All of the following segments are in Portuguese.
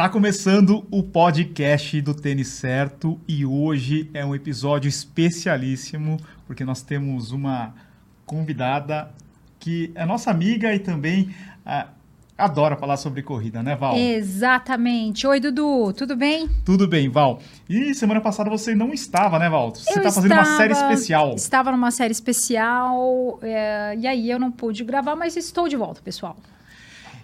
Está começando o podcast do Tênis Certo e hoje é um episódio especialíssimo porque nós temos uma convidada que é nossa amiga e também ah, adora falar sobre corrida, né, Val? Exatamente. Oi, Dudu, tudo bem? Tudo bem, Val. E semana passada você não estava, né, Val? Você está fazendo uma série especial. Estava numa série especial é, e aí eu não pude gravar, mas estou de volta, pessoal.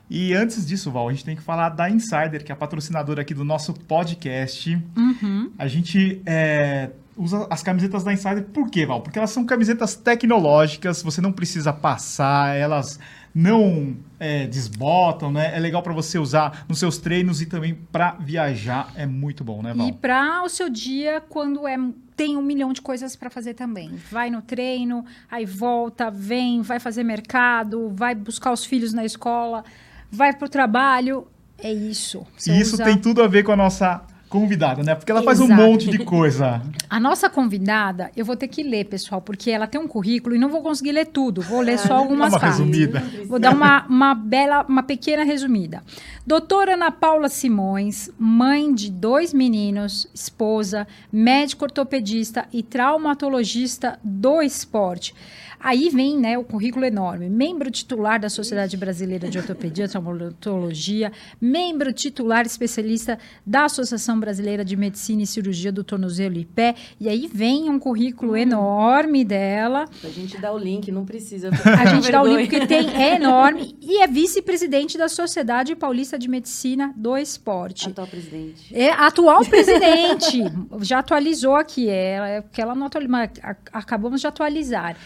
E antes disso, Val, a gente tem que falar da Insider, que é a patrocinadora aqui do nosso podcast. Uhum. A gente é, usa as camisetas da Insider por quê, Val? Porque elas são camisetas tecnológicas, você não precisa passar, elas não é, desbotam, né? É legal para você usar nos seus treinos e também para viajar. É muito bom, né, Val? E para o seu dia, quando é tem um milhão de coisas para fazer também. Vai no treino, aí volta, vem, vai fazer mercado, vai buscar os filhos na escola, vai pro trabalho. É isso. Você E isso usa- tem tudo a ver com a nossa convidada, né? Porque ela faz um Exato. monte de coisa. A nossa convidada, eu vou ter que ler, pessoal, porque ela tem um currículo e não vou conseguir ler tudo. Vou ler só algumas uma partes. resumida. Vou dar uma, uma bela, uma pequena resumida. Doutora Ana Paula Simões, mãe de dois meninos, esposa, médico ortopedista e traumatologista do esporte. Aí vem né, o currículo enorme. Membro titular da Sociedade Brasileira de Ortopedia e Traumatologia, membro titular especialista da Associação Brasileira de Medicina e Cirurgia do Tornozelo e Pé. E aí vem um currículo enorme dela. A gente dá o link, não precisa. A gente dá o link porque tem, é enorme. E é vice-presidente da Sociedade Paulista de Medicina do Esporte. Atual presidente. É atual presidente. já atualizou aqui. É, é porque ela não atualizou, mas acabamos de atualizar.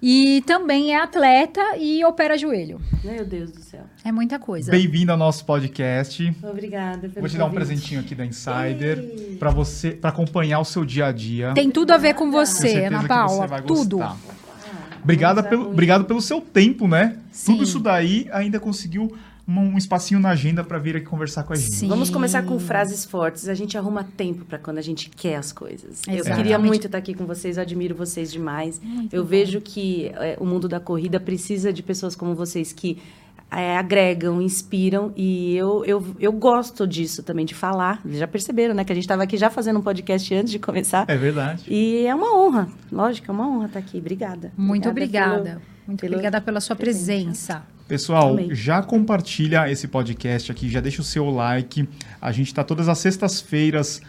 E também é atleta e opera joelho. Meu Deus do céu. É muita coisa. Bem-vindo ao nosso podcast. Obrigada pelo Vou te dar um convite. presentinho aqui da Insider para você, para acompanhar o seu dia a dia. Tem tudo a ver com você, Ana que Paula. você vai Tudo. gostar. Ah, Obrigada pelo, obrigado pelo seu tempo, né? Sim. Tudo isso daí ainda conseguiu um, um espacinho na agenda para vir aqui conversar com a gente. Sim. Vamos começar com frases fortes. A gente arruma tempo para quando a gente quer as coisas. Eu Exatamente. queria muito estar aqui com vocês, eu admiro vocês demais. eu vejo que é, o mundo da corrida precisa de pessoas como vocês que é, agregam, inspiram e eu, eu, eu gosto disso também, de falar. Já perceberam, né? Que a gente estava aqui já fazendo um podcast antes de começar. É verdade. E é uma honra, lógico, é uma honra estar aqui. Obrigada. Muito Obrigada obrigada. pelo- Muito pelo obrigada pela sua presença. Pessoal, já compartilha esse podcast aqui, já deixa o seu like. A gente tá todas as sextas-feiras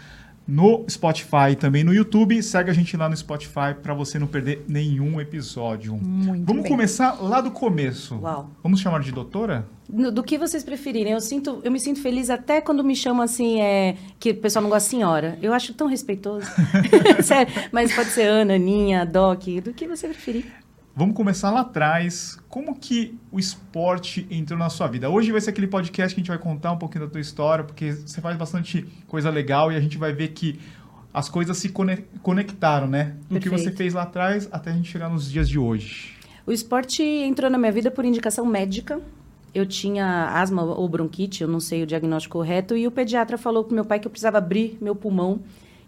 no Spotify, também no YouTube. Segue a gente lá no Spotify para você não perder nenhum episódio. Muito Vamos bem. começar lá do começo. Uau. Vamos chamar de doutora? No- Do que vocês preferirem. Eu sinto, eu me sinto feliz até quando me chamam assim, é, que o pessoal não gosta de senhora. Eu acho tão respeitoso. Sério, mas pode ser Ana, Aninha, Doc, do que você preferir. Vamos começar lá atrás. Como que o esporte entrou na sua vida? Hoje vai ser aquele podcast que a gente vai contar um pouquinho da tua história, porque você faz bastante coisa legal e a gente vai ver que as coisas se cone- conectaram, né? Do que você Perfeito. fez lá atrás até a gente chegar nos dias de hoje. O esporte entrou na minha vida por indicação médica. Eu tinha asma ou bronquite, eu não sei o diagnóstico correto, e o pediatra falou pro meu pai que eu precisava abrir meu pulmão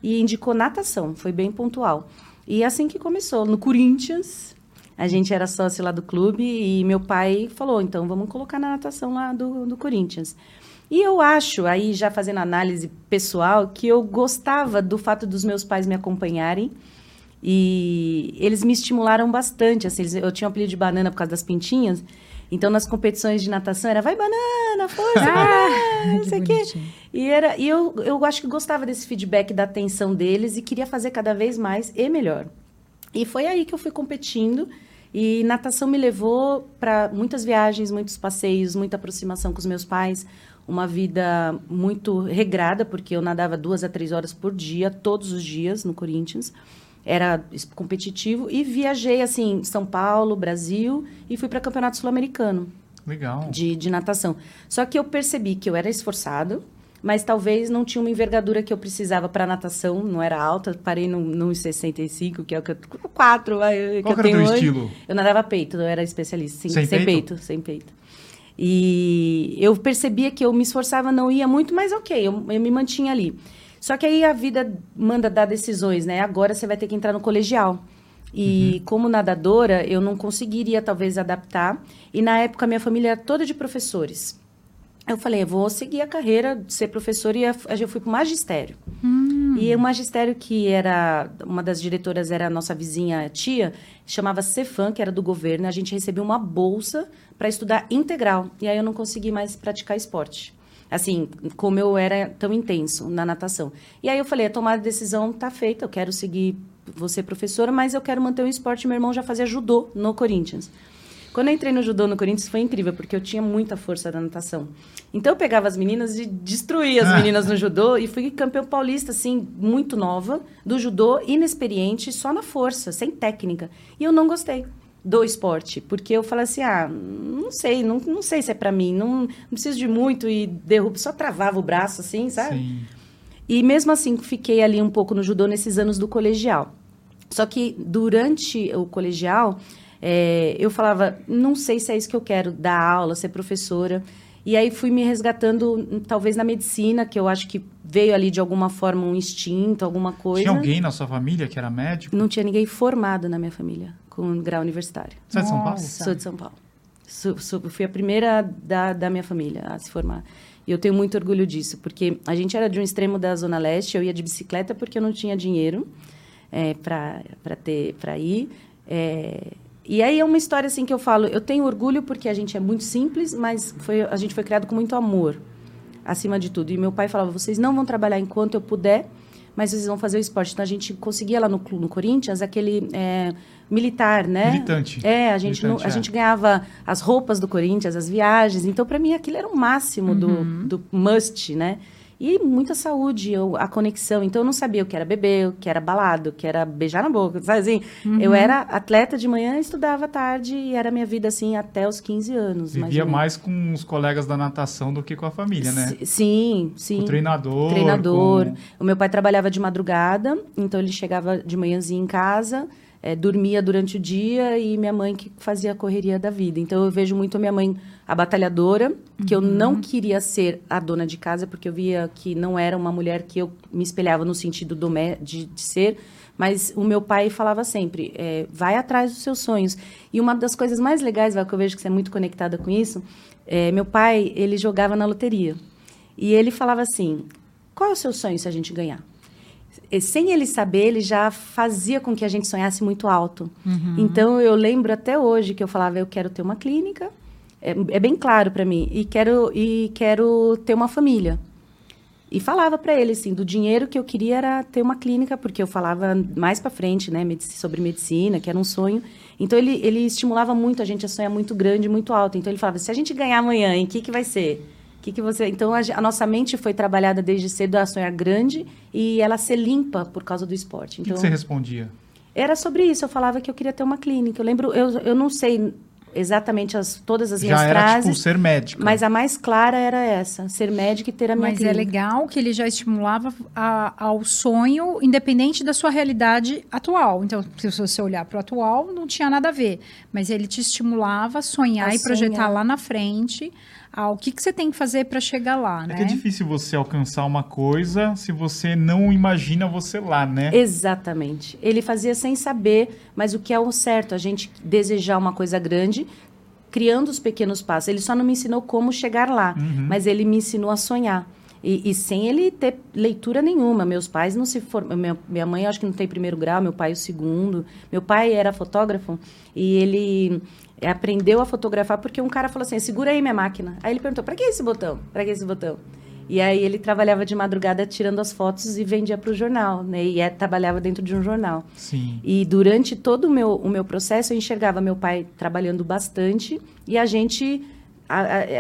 e indicou natação, foi bem pontual. E assim que começou, no Corinthians, a gente era sócio lá do clube e meu pai falou, então vamos colocar na natação lá do, do Corinthians. E eu acho, aí já fazendo análise pessoal, que eu gostava do fato dos meus pais me acompanharem e eles me estimularam bastante. Assim, eles- eu tinha o apelido de banana por causa das pintinhas. Então, nas competições de natação, era vai banana, força, banana, não sei o quê. E, era, e eu, eu acho que gostava desse feedback, da atenção deles e queria fazer cada vez mais e melhor. E foi aí que eu fui competindo. E natação me levou para muitas viagens, muitos passeios, muita aproximação com os meus pais. Uma vida muito regrada, porque eu nadava duas a três horas por dia, todos os dias, no Corinthians. Era competitivo. E viajei, assim, São Paulo, Brasil, e fui para campeonato sul-americano Legal. de, de natação. Só que eu percebi que eu era esforçado, mas talvez não tinha uma envergadura que eu precisava para natação, não era alta, parei no, no 1,65, que é o que eu... 4, vai, que Qual eu que era o tenho teu hoje. estilo? Eu nadava peito, eu era especialista, sim, Sem sem, peito? peito? sem peito. E eu percebia que eu me esforçava, não ia muito, mas ok, eu, eu me mantinha ali. Só que aí a vida manda dar decisões, né? Agora você vai ter que entrar no colegial. E como nadadora, eu não conseguiria talvez adaptar. E na época minha família era toda de professores. Eu falei, eu vou seguir a carreira de ser professora e eu fui para o magistério. Hum. E o magistério que era, uma das diretoras era a nossa vizinha tia, chamava Cefam, que era do governo, a gente recebeu uma bolsa para estudar integral. E aí eu não consegui mais praticar esporte. Assim, como eu era tão intenso na natação. E aí eu falei, a tomada de decisão tá feita, eu quero seguir você professora, mas eu quero manter o esporte. Meu irmão já fazia judô no Corinthians. Quando eu entrei no judô no Corinthians foi incrível, porque eu tinha muita força da natação. Então eu pegava as meninas e destruía as meninas no judô e fui campeão paulista, assim, muito nova, do judô, inexperiente, só na força, sem técnica. E eu não gostei do esporte, porque eu falei assim, ah, não sei, não, não sei se é para mim, não, não, preciso de muito e derrubo, só travava o braço assim, sabe? Sim. E mesmo assim, fiquei ali um pouco no judô nesses anos do colegial. Só que durante o colegial, é, eu falava, não sei se é isso que eu quero, dar aula, ser professora. E aí fui me resgatando, talvez na medicina, que eu acho que veio ali de alguma forma um instinto, alguma coisa. Tinha alguém na sua família que era médico? Não tinha ninguém formado na minha família com grau universitário. Você é de São Paulo? Sou de São Paulo. Sou, sou, fui a primeira da, da minha família a se formar. E eu tenho muito orgulho disso, porque a gente era de um extremo da Zona Leste, eu ia de bicicleta porque eu não tinha dinheiro é, para ir. É, e aí é uma história assim que eu falo, eu tenho orgulho porque a gente é muito simples, mas foi, a gente foi criado com muito amor, acima de tudo. E meu pai falava, vocês não vão trabalhar enquanto eu puder, mas vocês vão fazer o esporte. Então a gente conseguia lá no, no Corinthians aquele é, militar, né? Militante. É, a gente, Militante, não, a é. gente ganhava as roupas do Corinthians, as viagens. Então para mim aquilo era o máximo uhum. do, do must, né? E muita saúde, eu, a conexão. Então, eu não sabia o que era beber, o que era balado, o que era beijar na boca, sabe assim? Uhum. Eu era atleta de manhã, estudava à tarde e era minha vida assim até os 15 anos. Vivia mais, mais com os colegas da natação do que com a família, né? S sim, sim. O treinador. Treinador. Com... O meu pai trabalhava de madrugada, então ele chegava de manhãzinha em casa é, dormia durante o dia e minha mãe que fazia a correria da vida. Então eu vejo muito a minha mãe a batalhadora, que uhum. eu não queria ser a dona de casa, porque eu via que não era uma mulher que eu me espelhava no sentido do de, de ser. Mas o meu pai falava sempre, é, vai atrás dos seus sonhos. E uma das coisas mais legais, que eu vejo que você é muito conectada com isso, é, meu pai, ele jogava na loteria. E ele falava assim, qual é o seu sonho se a gente ganhar? Sem ele saber, ele já fazia com que a gente sonhasse muito alto. Uhum. Então eu lembro até hoje que eu falava, eu quero ter uma clínica, é, é bem claro para mim, e quero e quero ter uma família. E falava para ele assim, do dinheiro que eu queria era ter uma clínica, porque eu falava mais para frente, né, sobre medicina, que era um sonho. Então ele ele estimulava muito a gente a sonhar muito grande, muito alto. Então ele falava, se a gente ganhar amanhã, em que que vai ser? Que que você... Então, a, a, nossa mente foi trabalhada desde cedo a sonhar grande e ela ser limpa por causa do esporte. Então, o que, que você respondia? Era sobre isso. Eu falava que eu queria ter uma clínica. Eu lembro... Eu, eu não sei exatamente as, todas as Já minhas era, frases. Tipo, ser médica. Mas a mais clara era essa, ser médica e ter a minha mas é clínica. Mas é legal que ele já estimulava a, ao sonho, independente da sua realidade atual. Então, se você olhar para o atual, não tinha nada a ver. Mas ele te estimulava a sonhar a e projetar sonhar. lá na frente ao que, que você tem que fazer para chegar lá, é né? Que é difícil você alcançar uma coisa se você não imagina você lá, né? Exatamente. Ele fazia sem saber, mas o que é o certo, a gente desejar uma coisa grande, criando os pequenos passos. Ele só não me ensinou como chegar lá, uhum. mas ele me ensinou a sonhar. E, e, sem ele ter leitura nenhuma. Meus pais não se formaram. Minha, minha mãe, acho que não tem primeiro grau, meu pai, o segundo. Meu pai era fotógrafo e ele aprendeu a fotografar porque um cara falou assim: segura aí minha máquina. Aí ele perguntou: para que esse botão? Para que esse botão? E aí ele trabalhava de madrugada tirando as fotos e vendia para o jornal, né? E é, trabalhava dentro de um jornal. Sim. E durante todo o meu, o meu processo, eu enxergava meu pai trabalhando bastante e a gente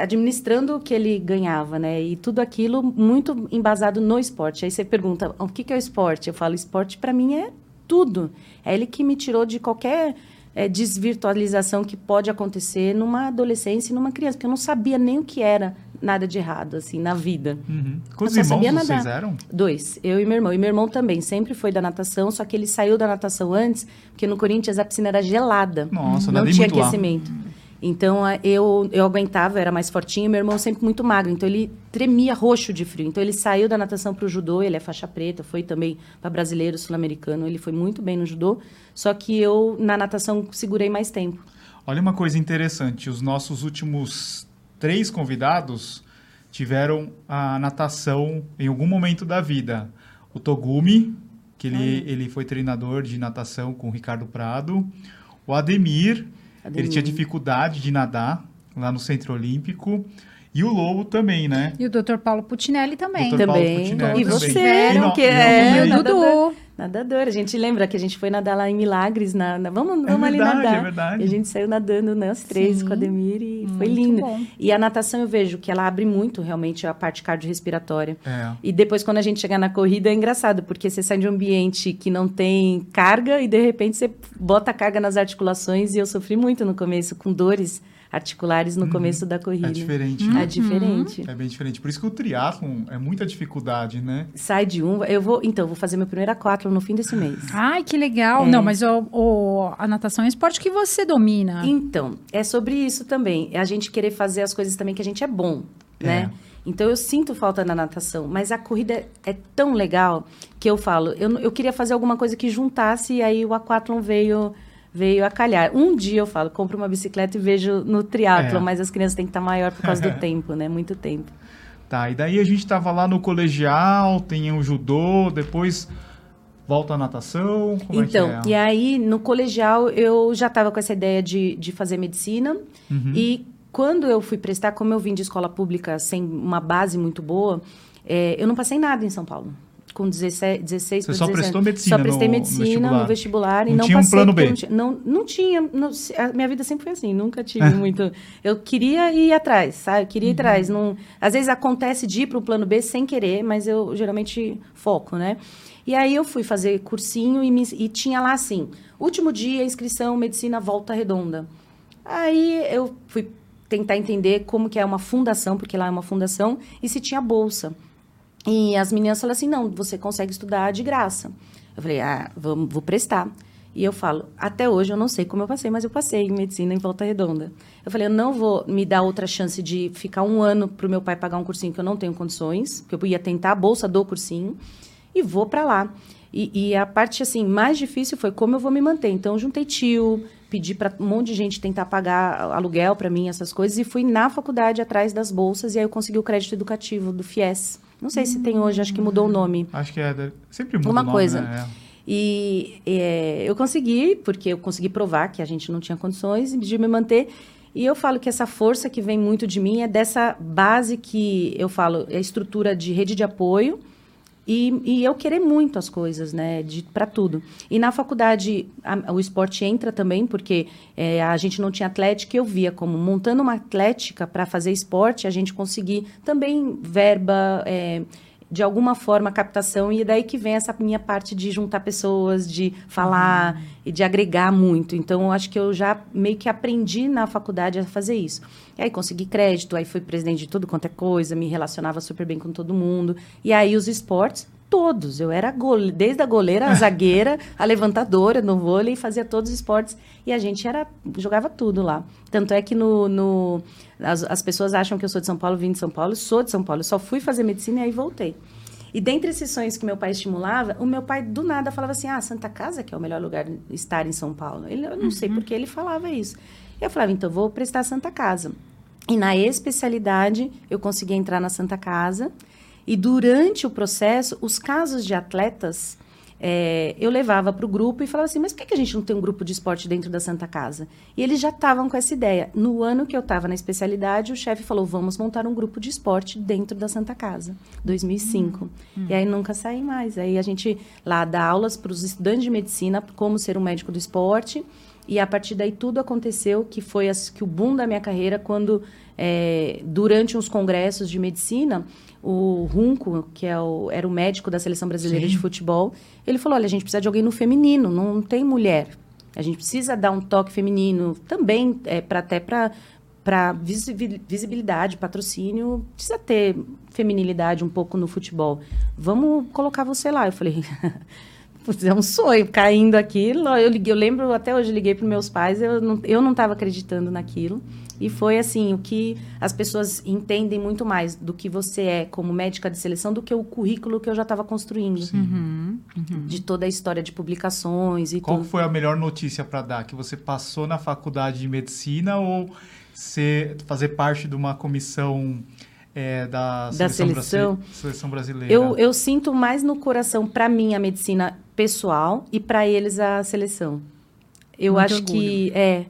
administrando o que ele ganhava, né? E tudo aquilo muito embasado no esporte. Aí você pergunta, o que, que é o esporte? Eu falo, esporte para mim é tudo. É ele que me tirou de qualquer é, desvirtualização que pode acontecer numa adolescência e numa criança, porque eu não sabia nem o que era nada de errado, assim, na vida. Uhum. Quantos irmãos sabia vocês eram? Dois, eu e meu irmão. E meu irmão também, sempre foi da natação, só que ele saiu da natação antes, porque no Corinthians a piscina era gelada. Nossa, não tinha aquecimento. Lá. Então eu, eu aguentava, era mais fortinho, meu irmão sempre muito magro, então ele tremia roxo de frio. Então ele saiu da natação para o judô, ele é faixa preta, foi também para brasileiro, sul-americano, ele foi muito bem no judô, só que eu na natação segurei mais tempo. Olha uma coisa interessante, os nossos últimos três convidados tiveram a natação em algum momento da vida. O Togumi, que ele, ele foi treinador de natação com o Ricardo Prado. O Ademir, Ele tinha dificuldade de nadar lá no Centro Olímpico. E o Lobo também, né? E o Dr. Paulo Putinelli também. Dr. Também. Putinelli e você, também. que é, o Dudu. Nadador. A gente lembra que a gente foi nadar lá em Milagres. Na, na vamos vamos é ali nadar. É verdade. E a gente saiu nadando, né, os três Sim. com a Ademir e muito foi lindo. Bom. E a natação eu vejo que ela abre muito realmente a parte cardiorrespiratória. É. E depois quando a gente chegar na corrida é engraçado, porque você sai de um ambiente que não tem carga e de repente você bota carga nas articulações e eu sofri muito no começo com dores articulares no uhum. começo da corrida. É diferente. Uhum. É diferente. É bem diferente. Por isso que o triatlon é muita dificuldade, né? Sai de um, eu vou, então, vou fazer meu primeiro aquatlon no fim desse mês. Ai, que legal. É. Não, mas o, o, a natação é um esporte que você domina. Então, é sobre isso também. É a gente querer fazer as coisas também que a gente é bom, é. né? Então eu sinto falta na natação, mas a corrida é tão legal que eu falo, eu, eu queria fazer alguma coisa que juntasse e aí o aquatlon veio veio a calhar. Um dia eu falo, compro uma bicicleta e vejo no triatlo, é. mas as crianças têm que estar maior por causa do tempo, né? Muito tempo. Tá, e daí a gente tava lá no colegial, tem o judô, depois volta à natação? Como então, é é? e aí no colegial eu já estava com essa ideia de, de fazer medicina uhum. e quando eu fui prestar, como eu vim de escola pública sem uma base muito boa, é, eu não passei nada em São Paulo com 16, 16 Você só 17, prestou medicina Só prestei no, medicina no vestibular, no vestibular não e não tinha passei. um plano B? Não, não, não tinha. Não, a minha vida sempre foi assim, nunca tive muito. Eu queria ir atrás, sabe? Eu queria ir uhum. atrás. Não, às vezes acontece de ir para o plano B sem querer, mas eu geralmente foco, né? E aí eu fui fazer cursinho e, me, e tinha lá assim: último dia, inscrição, medicina, volta redonda. Aí eu fui tentar entender como que é uma fundação, porque lá é uma fundação, e se tinha bolsa. E as meninas falaram assim: não, você consegue estudar de graça. Eu falei: ah, vou, prestar. E eu falo, até hoje eu não sei como eu passei, mas eu passei em medicina em Volta Redonda. Eu falei, eu não vou me dar outra chance de ficar um ano para o meu pai pagar um cursinho que eu não tenho condições, que eu ia tentar a bolsa do cursinho, e vou para lá. E, e, a parte assim mais difícil foi como eu vou me manter. Então, eu juntei tio, pedi para um monte de gente tentar pagar aluguel para mim, essas coisas, e fui na faculdade atrás das bolsas, e aí eu consegui o crédito educativo do FIES. Não sei se tem hoje, acho que mudou o nome. Acho que é, sempre muda Uma o nome, coisa. Né? E é, eu consegui, porque eu consegui provar que a gente não tinha condições de me manter. E eu falo que essa força que vem muito de mim é dessa base que eu falo, é a estrutura de rede de apoio, e, e, eu querer muito as coisas, né, para tudo. E na faculdade a, o esporte entra também, porque é, a gente não tinha atlética, eu via como montando uma atlética para fazer esporte, a gente conseguir também verba, é, de alguma forma captação e é daí que vem essa minha parte de juntar pessoas, de falar uhum. e de agregar muito. Então eu acho que eu já meio que aprendi na faculdade a fazer isso. E aí consegui crédito, aí fui presidente de tudo quanto é coisa, me relacionava super bem com todo mundo. E aí os esportes todos. Eu era gole... desde a goleira, a zagueira, a levantadora no vôlei, fazia todos os esportes e a gente era jogava tudo lá. Tanto é que no, no as, as, pessoas acham que eu sou de São Paulo, vim de São Paulo, sou de São Paulo. Eu só fui fazer medicina e aí voltei. E dentre esses sonhos que meu pai estimulava, o meu pai do nada falava assim: "Ah, Santa Casa que é o melhor lugar estar em São Paulo". Ele eu não uhum. sei porque ele falava isso. Eu falava: "Então vou prestar Santa Casa". E na especialidade eu consegui entrar na Santa Casa. E durante o processo, os casos de atletas, é, eu levava para o grupo e falava assim: mas por que a gente não tem um grupo de esporte dentro da Santa Casa? E eles já estavam com essa ideia. No ano que eu estava na especialidade, o chefe falou: vamos montar um grupo de esporte dentro da Santa Casa, 2005. Hum, hum. E aí nunca saí mais. Aí a gente lá dá aulas para os estudantes de medicina como ser um médico do esporte. E a partir daí tudo aconteceu, que foi as, que o boom da minha carreira, quando, é, durante uns congressos de medicina, o Runco, que é o, era o médico da seleção brasileira Sim. de futebol, ele falou: olha, a gente precisa de alguém no feminino, não tem mulher. A gente precisa dar um toque feminino também, é, pra, até para para visibilidade, patrocínio, precisa ter feminilidade um pouco no futebol. Vamos colocar você lá. Eu falei, é um sonho caindo aquilo. Eu, liguei, eu lembro, até hoje liguei para meus pais, eu não eu não estava acreditando naquilo. E foi assim, o que as pessoas entendem muito mais do que você é como médica de seleção do que o currículo que eu já estava construindo. Uhum, uhum. De toda a história de publicações e Qual tudo. foi a melhor notícia para dar? Que você passou na faculdade de medicina ou ser, fazer parte de uma comissão é, da, Da seleção, seleção. brasi- seleção brasileira? Eu, eu sinto mais no coração, para mim, a medicina pessoal e para eles a seleção. Eu Muito acho orgulho. que é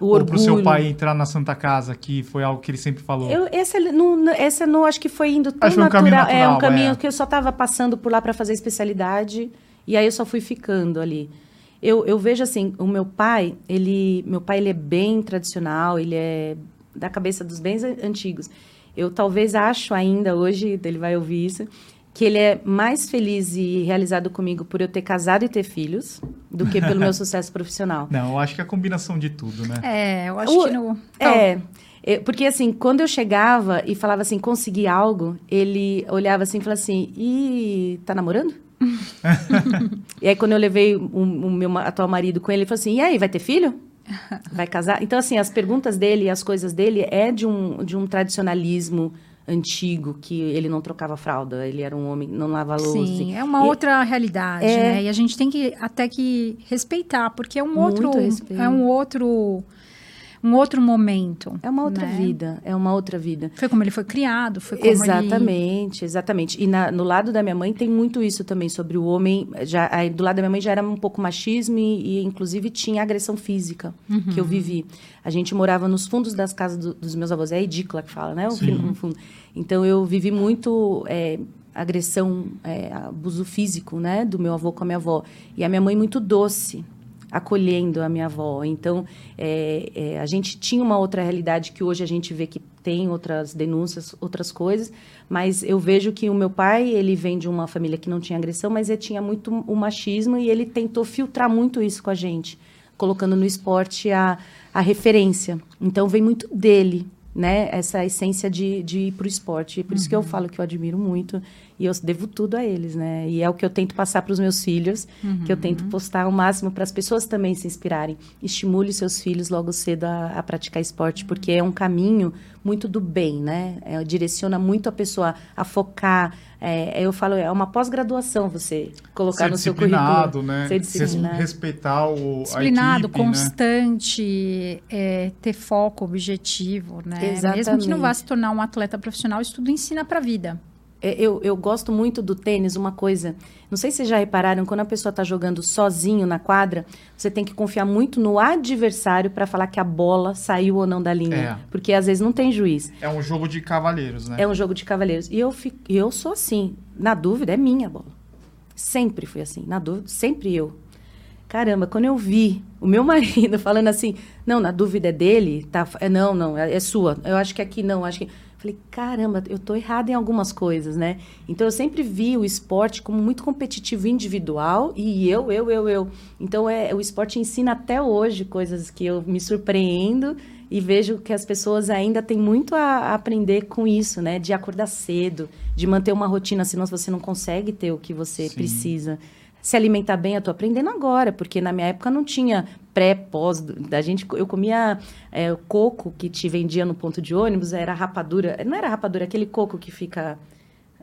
o Ou orgulho. pro seu pai entrar na Santa Casa, que foi algo que ele sempre falou. Eu, essa, não, essa não acho que foi indo tão foi um natural. caminho É natural, um caminho é. que eu só estava passando por lá para fazer especialidade e aí eu só fui ficando ali. Eu, eu vejo assim, o meu pai, ele, meu pai ele é bem tradicional, ele é da cabeça dos bens an- antigos. Eu talvez acho ainda hoje, ele vai ouvir isso, que ele é mais feliz e realizado comigo por eu ter casado e ter filhos do que pelo meu sucesso profissional. Não, eu acho que é a combinação de tudo, né? É, eu acho O- que no. É, é, porque assim, quando eu chegava e falava assim, consegui algo, ele olhava assim e falava assim, e tá namorando? e aí quando eu levei o, o meu atual marido com ele, ele falou assim, e aí, vai ter filho? Vai casar? Então assim, as perguntas dele e as coisas dele é de um, de um tradicionalismo antigo, que ele não trocava fralda, ele era um homem, não lava louça. Sim, é uma E- outra realidade, É. né? E a gente tem que até que respeitar, porque é um Muito outro, respeito. é um outro, um outro momento. É uma outra né? vida, é uma outra vida. Foi como ele foi criado, foi como ele... Exatamente, exatamente. E na- no lado da minha mãe tem muito isso também sobre o homem. Já, aí, do lado da minha mãe já era um pouco machismo e, e, inclusive tinha agressão física que eu vivi. A gente morava nos fundos das casas do- dos meus avós, é a edícula que fala, né? O Sim. fim- no fundo. Então eu vivi muito é, agressão, é, abuso físico, né? Do meu avô com a minha avó. E a minha mãe muito doce acolhendo a minha avó. Então, é, é, a gente tinha uma outra realidade que hoje a gente vê que tem outras denúncias, outras coisas, mas eu vejo que o meu pai, ele vem de uma família que não tinha agressão, mas ele tinha muito o machismo e ele tentou filtrar muito isso com a gente, colocando no esporte a, a referência. Então, vem muito dele, né? Essa essência de, de ir para o esporte. E por isso que eu falo que eu admiro muito e eu devo tudo a eles, né? E é o que eu tento passar para os meus filhos, que eu tento postar ao máximo para as pessoas também se inspirarem. Estimule seus filhos logo cedo a, a praticar esporte, porque é um caminho muito do bem, né? É, direciona muito a pessoa a focar. É, eu falo, é uma pós-graduação você colocar Ser no seu currículo. disciplinado, né? Ser disciplinado. respeitar o, Disciplinado, a equipe, né? constante, é, ter foco, objetivo, né? Mesmo que não Exatamente. vá se tornar um atleta profissional, isso tudo ensina pra vida. É, Eu, eu gosto muito do tênis, uma coisa. Não sei se vocês já repararam, quando a pessoa está jogando sozinho na quadra, você tem que confiar muito no adversário para falar que a bola saiu ou não da linha. É. Porque às vezes não tem juiz. É um jogo de cavalheiros, né? É um jogo de cavaleiros. E eu, fico, eu sou assim. Na dúvida, é minha a bola. Sempre fui assim. Na dúvida, sempre eu. Caramba, quando eu vi o meu marido falando assim, não, na dúvida é dele, tá? É, não, não, é, é sua. Eu acho que aqui não, acho que. Falei, caramba, eu tô errada em algumas coisas, né? Então eu sempre vi o esporte como muito competitivo individual e eu, eu, eu, eu. Então é, o esporte ensina até hoje coisas que eu me surpreendo e vejo que as pessoas ainda têm muito a, aprender com isso, né? De acordar cedo, de manter uma rotina, senão você não consegue ter o que você Sim. precisa. Se alimentar bem, eu tô aprendendo agora, porque na minha época não tinha pré, pós. Da gente, eu comia é, o coco que te vendia no ponto de ônibus, era rapadura. Não era rapadura, aquele coco que fica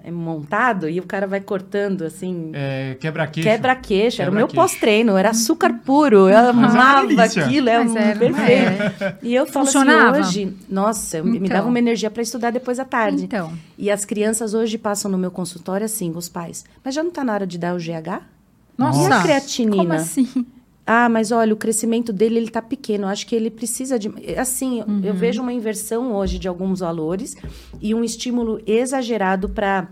é, montado e o cara vai cortando assim. É, quebra-queixo. Quebra-queixo, era o meu pós-treino, era açúcar puro, eu Mas é amava aquilo, é Mas um era, perfeito. E eu falo Funcionava? assim, hoje, nossa, me- me Então. dava uma energia para estudar depois da tarde. Então, E as crianças hoje passam no meu consultório assim, os pais, mas já não está na hora de dar o GH? nossa, E a creatinina? como assim? Ah, mas olha, o crescimento dele ele tá pequeno. Acho que ele precisa de. Assim, eu vejo uma inversão hoje de alguns valores e um estímulo exagerado para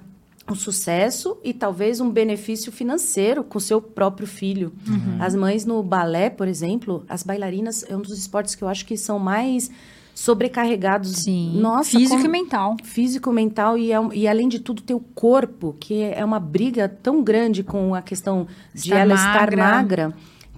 o sucesso e talvez um benefício financeiro com o seu próprio filho. As mães no balé, por exemplo, as bailarinas é um dos esportes que eu acho que são mais sobrecarregados. Sim, Nossa, físico como- e mental. físico, mental e, é um- e além de tudo ter o corpo, que é uma briga tão grande com a questão de Estar ela estar magra.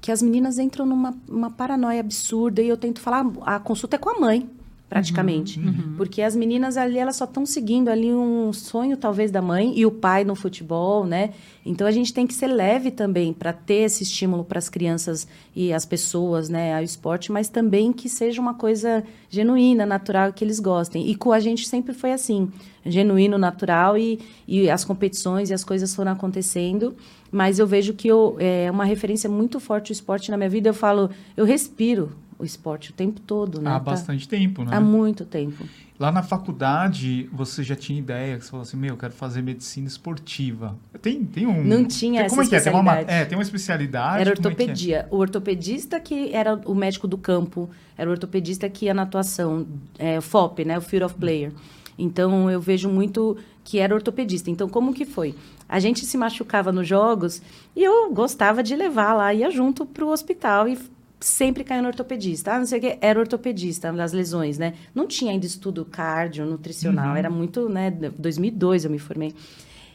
Que as meninas entram numa uma paranoia absurda e eu tento falar, a consulta é com a mãe, praticamente. Porque as meninas ali, elas só estão seguindo ali um sonho talvez da mãe e o pai no futebol, né? Então a gente tem que ser leve também para ter esse estímulo para as crianças e as pessoas, né, ao esporte, mas também que seja uma coisa genuína, natural, que eles gostem. E com a gente sempre foi assim, genuíno, natural e, e as competições e as coisas foram acontecendo. Mas eu vejo que eu, é uma referência muito forte o esporte na minha vida. Eu falo, eu respiro o esporte o tempo todo, né? Há Tá- bastante tempo, né? Há muito tempo. Lá na faculdade, você já tinha ideia, que você falou assim, meu, eu quero fazer medicina esportiva. Tem, tem um... Não tinha tem, essa Como é que é? Tem uma, é, tem uma especialidade? Era como é que é? ortopedia. O ortopedista que era o médico do campo, era o ortopedista que ia na atuação, é, FOP, né? O Fear of Player. Então, eu vejo muito que era ortopedista. Então, como que foi? A gente se machucava nos jogos e eu gostava de levar lá, ia junto para o hospital e sempre caía no ortopedista. Ah, não sei o que, era ortopedista das lesões, né? Não tinha ainda estudo cardio, nutricional, Uhum. era muito, né? 2002 eu me formei.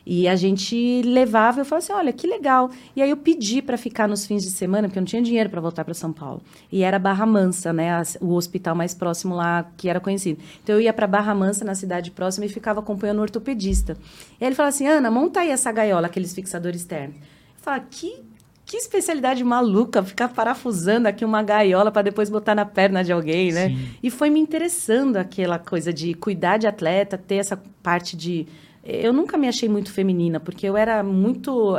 E a gente levava, eu falava assim, olha, que legal. E aí eu pedi para ficar nos fins de semana, porque eu não tinha dinheiro para voltar para São Paulo. E era Barra Mansa, né, o hospital mais próximo lá que era conhecido. Então eu ia para Barra Mansa, na cidade próxima, e ficava acompanhando o ortopedista. E aí ele falava assim, Ana, monta aí essa gaiola, aqueles fixadores externos. Eu falava, que que especialidade maluca, ficar parafusando aqui uma gaiola para depois botar na perna de alguém, né? Sim. E foi me interessando aquela coisa de cuidar de atleta, ter essa parte de. Eu nunca me achei muito feminina, porque eu era muito,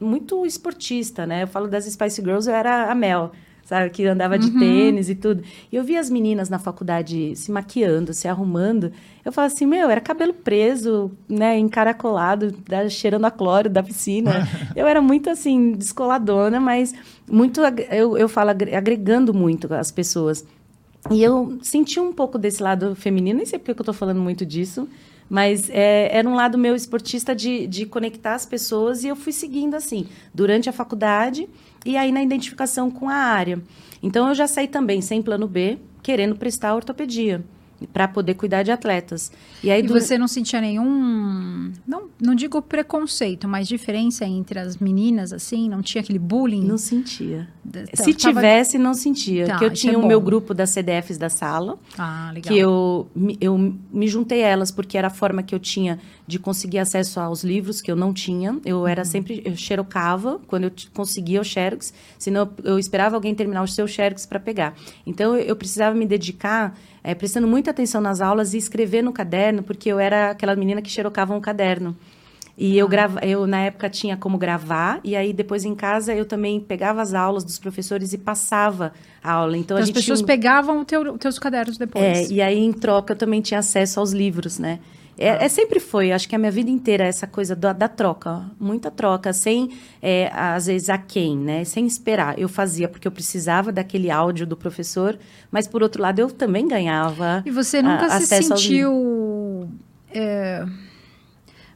muito esportista, né? Eu falo das Spice Girls, eu era a Mel, sabe? Que andava de tênis e tudo. E eu via as meninas na faculdade se maquiando, se arrumando. Eu falava assim, meu, era cabelo preso, né? Encaracolado, da- cheirando a cloro da piscina. eu era muito, assim, descoladona, mas muito, eu, eu falo, agre- agregando muito as pessoas. E eu senti um pouco desse lado feminino, nem sei porque que eu estou falando muito disso, mas é, era um lado meu esportista de, de conectar as pessoas e eu fui seguindo assim, durante a faculdade e aí na identificação com a área. Então eu já saí também sem plano B, querendo prestar ortopedia para poder cuidar de atletas. E aí E dura- você não sentia nenhum, não, não digo preconceito, mas diferença entre as meninas, assim? Não tinha aquele bullying? não sentia. D- Se tava- tivesse, não sentia. Tá, que eu isso tinha é o meu grupo das CDFs da sala, Ah, legal. que eu, me- eu me juntei a elas porque era a forma que eu tinha de conseguir acesso aos livros que eu não tinha. Eu Uhum. era sempre, eu xerocava quando eu conseguia o xerox, senão eu, eu esperava alguém terminar o seu xerox para pegar. Então, eu, eu precisava me dedicar, eh, prestando muita atenção nas aulas e escrever no caderno, porque eu era aquela menina que xerocava um caderno. E Ah. eu, grava, eu, na época, tinha como gravar, e aí, depois, em casa, eu também pegava as aulas dos professores e passava a aula. Então, Então, a as gente pessoas tinha pegavam o teu, os teus cadernos depois. é, e aí, em troca, eu também tinha acesso aos livros, né? É, é sempre foi, acho que a minha vida inteira, essa coisa da, da troca, muita troca, sem, é, às vezes, a quem, né? Sem esperar. Eu fazia porque eu precisava daquele áudio do professor, mas, por outro lado, eu também ganhava E você nunca a- se sentiu é,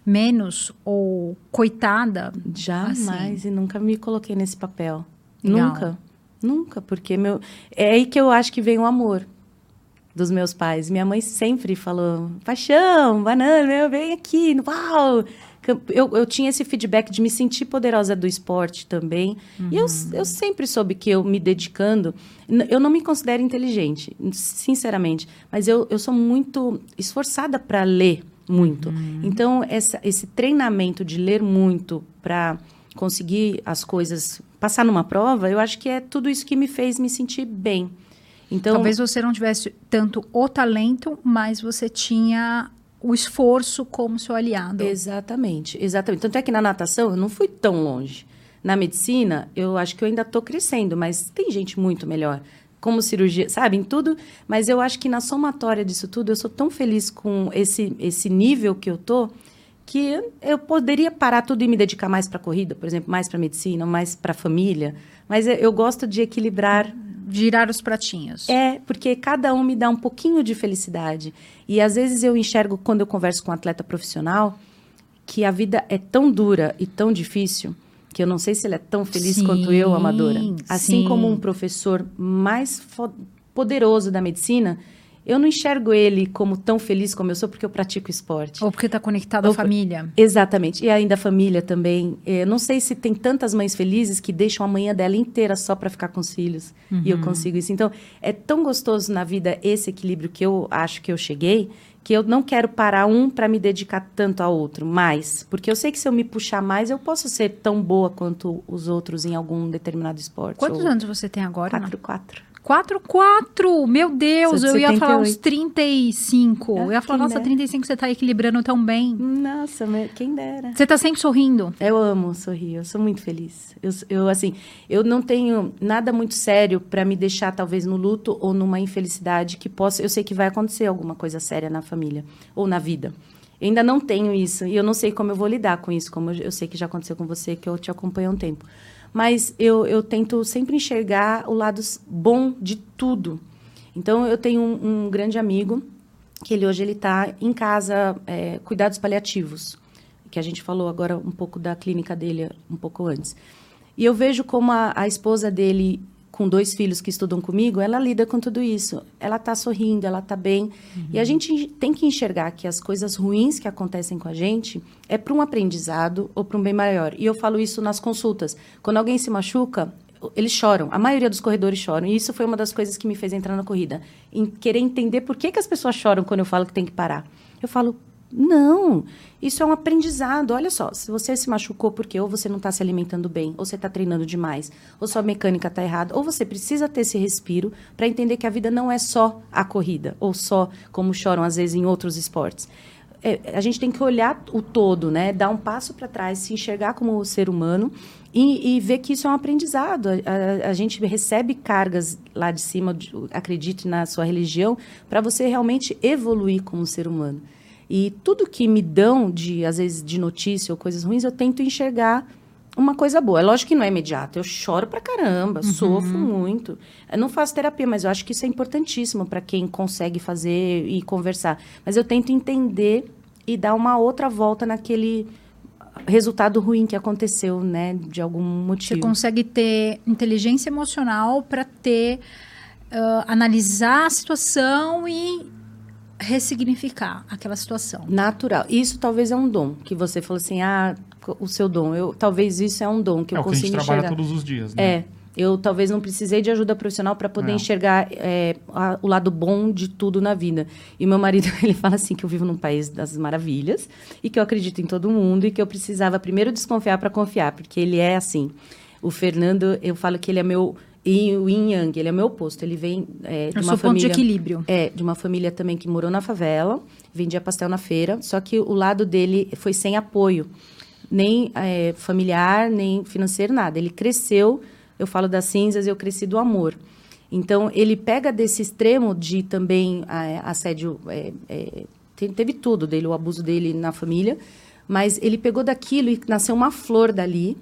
menos ou coitada? Jamais e nunca me coloquei nesse papel. Legal. Nunca. Nunca, porque meu é aí que eu acho que vem o amor dos meus pais. Minha mãe sempre falou: "Paixão, banana, meu, vem aqui, uau!" Eu, eu tinha esse feedback de me sentir poderosa do esporte também. E eu, eu sempre soube que eu me dedicando. Eu não me considero inteligente, sinceramente. Mas eu, eu sou muito esforçada para ler muito. Então, essa, esse treinamento de ler muito para conseguir as coisas, passar numa prova, eu acho que é tudo isso que me fez me sentir bem. Então, Talvez você não tivesse tanto o talento, mas você tinha o esforço como seu aliado. Exatamente, exatamente. Tanto é que na natação eu não fui tão longe. Na medicina, eu acho que eu ainda estou crescendo, mas tem gente muito melhor. Como cirurgia, sabe, em tudo. Mas eu acho que na somatória disso tudo, eu sou tão feliz com esse, esse nível que eu tô, que eu poderia parar tudo e me dedicar mais para a corrida, por exemplo, mais para medicina, mais para a família. Mas eu gosto de equilibrar Girar os pratinhos. é, porque cada um me dá um pouquinho de felicidade. E às vezes eu enxergo, quando eu converso com um atleta profissional, que a vida é tão dura e tão difícil que eu não sei se ele é tão feliz Sim, quanto eu, amadora. Assim sim. como um professor mais poderoso da medicina, eu não enxergo ele como tão feliz como eu sou porque eu pratico esporte. Ou porque está conectado à Ou- família. Exatamente. E ainda a família também. Eu não sei se tem tantas mães felizes que deixam a manhã dela inteira só para ficar com os filhos. E eu consigo isso. Então, é tão gostoso na vida esse equilíbrio que eu acho que eu cheguei, que eu não quero parar um para me dedicar tanto ao outro, mais. Porque eu sei que se eu me puxar mais, eu posso ser tão boa quanto os outros em algum determinado esporte. Quantos anos você tem agora? Quatro, quatro. 4, 4! Meu Deus, eu ia falar uns 78. 35. Ah, eu ia falar, quem nossa, dera. 35 você tá equilibrando tão bem. Nossa, quem dera. Você tá sempre sorrindo. Eu amo sorrir, eu sou muito feliz. Eu, eu assim, eu não tenho nada muito sério para me deixar talvez no luto ou numa infelicidade que possa, eu sei que vai acontecer alguma coisa séria na família ou na vida. Eu ainda não tenho isso e eu não sei como eu vou lidar com isso, como eu, eu sei que já aconteceu com você, que eu te acompanho há um tempo. Mas eu, eu tento sempre enxergar o lado bom de tudo. Então eu tenho um, um grande amigo que ele hoje ele está em casa, é, cuidados paliativos, que a gente falou agora um pouco da clínica dele um pouco antes. E eu vejo como a, a esposa dele, com dois filhos que estudam comigo, ela lida com tudo isso. Ela está sorrindo, ela está bem. E a gente tem que enxergar que as coisas ruins que acontecem com a gente é para um aprendizado ou para um bem maior. E eu falo isso nas consultas. Quando alguém se machuca, eles choram. A maioria dos corredores choram. E isso foi uma das coisas que me fez entrar na corrida. Em querer entender por que, que as pessoas choram quando eu falo que tem que parar. Eu falo, não, isso é um aprendizado. Olha só, se você se machucou porque ou você não está se alimentando bem, ou você está treinando demais, ou sua mecânica está errada, ou você precisa ter esse respiro para entender que a vida não é só a corrida, ou só como choram às vezes em outros esportes. É, a gente tem que olhar o todo, né? Dar um passo para trás, se enxergar como ser humano e, e ver que isso é um aprendizado. A, a- a gente recebe cargas lá de cima, de- acredite na sua religião, para você realmente evoluir como ser humano. E tudo que me dão de, às vezes, de notícia ou coisas ruins, eu tento enxergar uma coisa boa. É lógico que não é imediato. Eu choro pra caramba, sofro muito. Eu não faço terapia, mas eu acho que isso é importantíssimo para quem consegue fazer e conversar. Mas eu tento entender e dar uma outra volta naquele resultado ruim que aconteceu, né, de algum Você motivo. consegue ter inteligência emocional para ter ah, analisar a situação e ressignificar aquela situação. Natural. Isso talvez é um dom que você falou assim, ah, o seu dom. Eu talvez isso é um dom que é eu o que a gente consigo trabalha enxergar. todos os dias, né? É, eu talvez não precisei de ajuda profissional para poder Não. enxergar é, a- o lado bom de tudo na vida. E meu marido, ele fala assim que eu vivo num país das maravilhas e que eu acredito em todo mundo e que eu precisava primeiro desconfiar para confiar, porque ele é assim. O Fernando, eu falo que ele é meu yin o yin yang, ele é meu oposto. Ele vem é, de Eu uma sou ponto de família equilíbrio. é, de uma família também que morou na favela, vendia pastel na feira, só que o lado dele foi sem apoio, nem é, familiar, nem financeiro, nada. Ele cresceu, eu falo das cinzas, eu cresci do amor. Então, ele pega desse extremo de também é, assédio, é, é, te- teve tudo dele, o abuso dele na família, mas ele pegou daquilo e nasceu uma flor dali.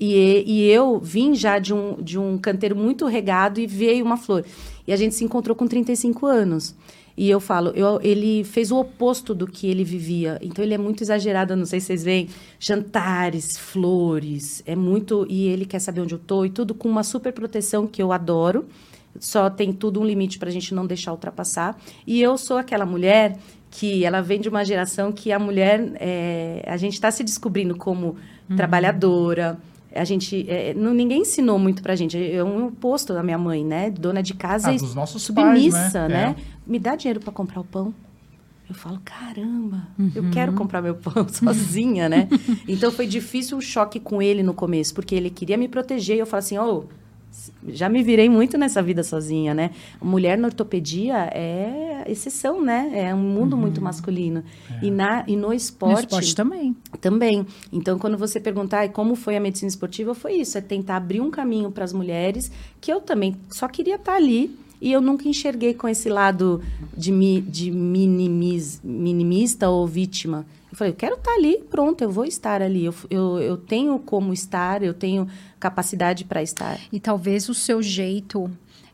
E, e eu vim já de um, de um canteiro muito regado e veio uma flor. E a gente se encontrou com 35 anos. E eu falo, eu, ele fez o oposto do que ele vivia. Então ele é muito exagerado, não sei se vocês veem, jantares, flores, é muito. E ele quer saber onde eu tô e tudo com uma super proteção que eu adoro. Só tem tudo um limite para a gente não deixar ultrapassar. E eu sou aquela mulher que ela vem de uma geração que a mulher, é, a gente está se descobrindo como trabalhadora. A gente, é, não, ninguém ensinou muito pra gente. É um oposto da minha mãe, né? Dona de casa Ah, e dos nossos pais, submissa, né? né? Me dá dinheiro para comprar o pão. Eu falo, caramba, eu quero comprar meu pão sozinha, né? então foi difícil o choque com ele no começo, porque ele queria me proteger e eu falo assim, ô, já me virei muito nessa vida sozinha, né? Mulher na ortopedia é exceção, né? É um mundo muito masculino. E, na, e no No esporte, esporte também. também. Então, quando você perguntar "E como foi a medicina esportiva, foi isso: é tentar abrir um caminho para as mulheres, que eu também só queria estar ali. E eu nunca enxerguei com esse lado de, mi, de minimiz, minimista ou vítima. Eu falei, eu quero estar ali, pronto, eu vou estar ali. Eu, eu, eu tenho como estar, eu tenho capacidade para estar. E talvez o seu jeito,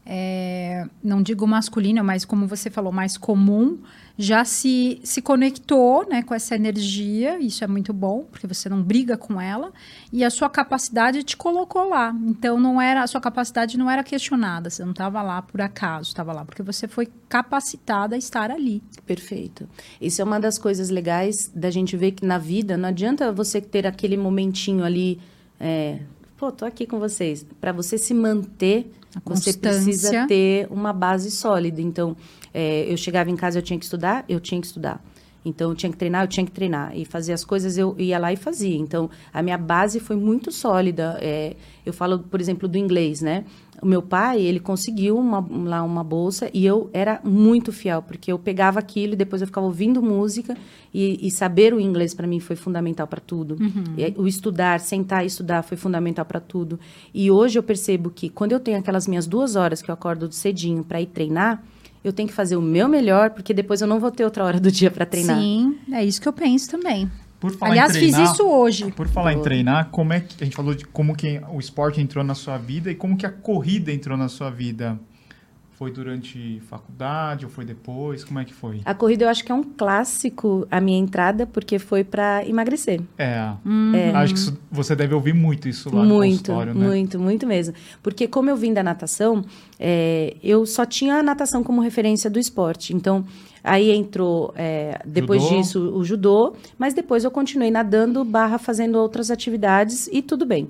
é, não digo masculino, mas como você falou, mais comum, já se, se conectou né, com essa energia. Isso é muito bom, porque você não briga com ela. E a sua capacidade te colocou lá. Então, não era a sua capacidade não era questionada. Você não estava lá por acaso, estava lá porque você foi capacitada a estar ali. Perfeito. Isso é uma das coisas legais da gente ver que na vida não adianta você ter aquele momentinho ali, é, pô, tô aqui com vocês. Para você se manter, você precisa ter uma base sólida. Então, é, eu chegava em casa, eu tinha que estudar, eu tinha que estudar. Então, eu tinha que treinar, eu tinha que treinar. E fazer as coisas, eu ia lá e fazia. Então, a minha base foi muito sólida. É, eu falo, por exemplo, do inglês, né? O meu pai, ele conseguiu uma, lá uma bolsa e eu era muito fiel, porque eu pegava aquilo e depois eu ficava ouvindo música e, e saber o inglês para mim foi fundamental para tudo. E, o estudar, sentar e estudar foi fundamental para tudo. E hoje eu percebo que quando eu tenho aquelas minhas duas horas que eu acordo cedinho para ir treinar, eu tenho que fazer o meu melhor, porque depois eu não vou ter outra hora do dia para treinar. Sim, é isso que eu penso também. Por falar Aliás, em treinar, fiz isso hoje. Por falar em Boa. treinar, como é que a gente falou de como que o esporte entrou na sua vida e como que a corrida entrou na sua vida? Foi durante faculdade ou foi depois? Como é que foi? A corrida eu acho que é um clássico a minha entrada, porque foi para emagrecer. É, Hum. acho que isso- você deve ouvir muito isso lá no muito, consultório, né? muito, muito mesmo. Porque como eu vim da natação, é, eu só tinha a natação como referência do esporte. Então, aí entrou, é, depois Judô. disso, o judô. Mas depois eu continuei nadando, barra fazendo outras atividades e tudo bem.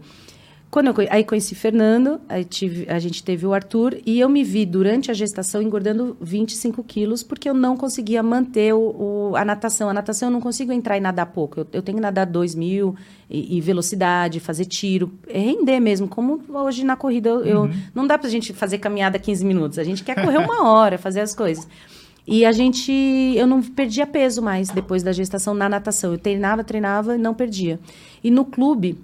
Quando eu, aí conheci Fernando, aí tive, a gente teve o Arthur, e eu me vi durante a gestação engordando 25 quilos, porque eu não conseguia manter o, o- a natação. A natação eu não consigo entrar e nadar pouco. Eu, eu tenho que nadar 2 mil e, e velocidade, fazer tiro, é render mesmo, como hoje na corrida. Eu, eu- não dá pra gente fazer caminhada 15 minutos, a gente quer correr uma hora, fazer as coisas. E a gente, eu não perdia peso mais depois da gestação na natação. Eu treinava, treinava e não perdia. E no clube,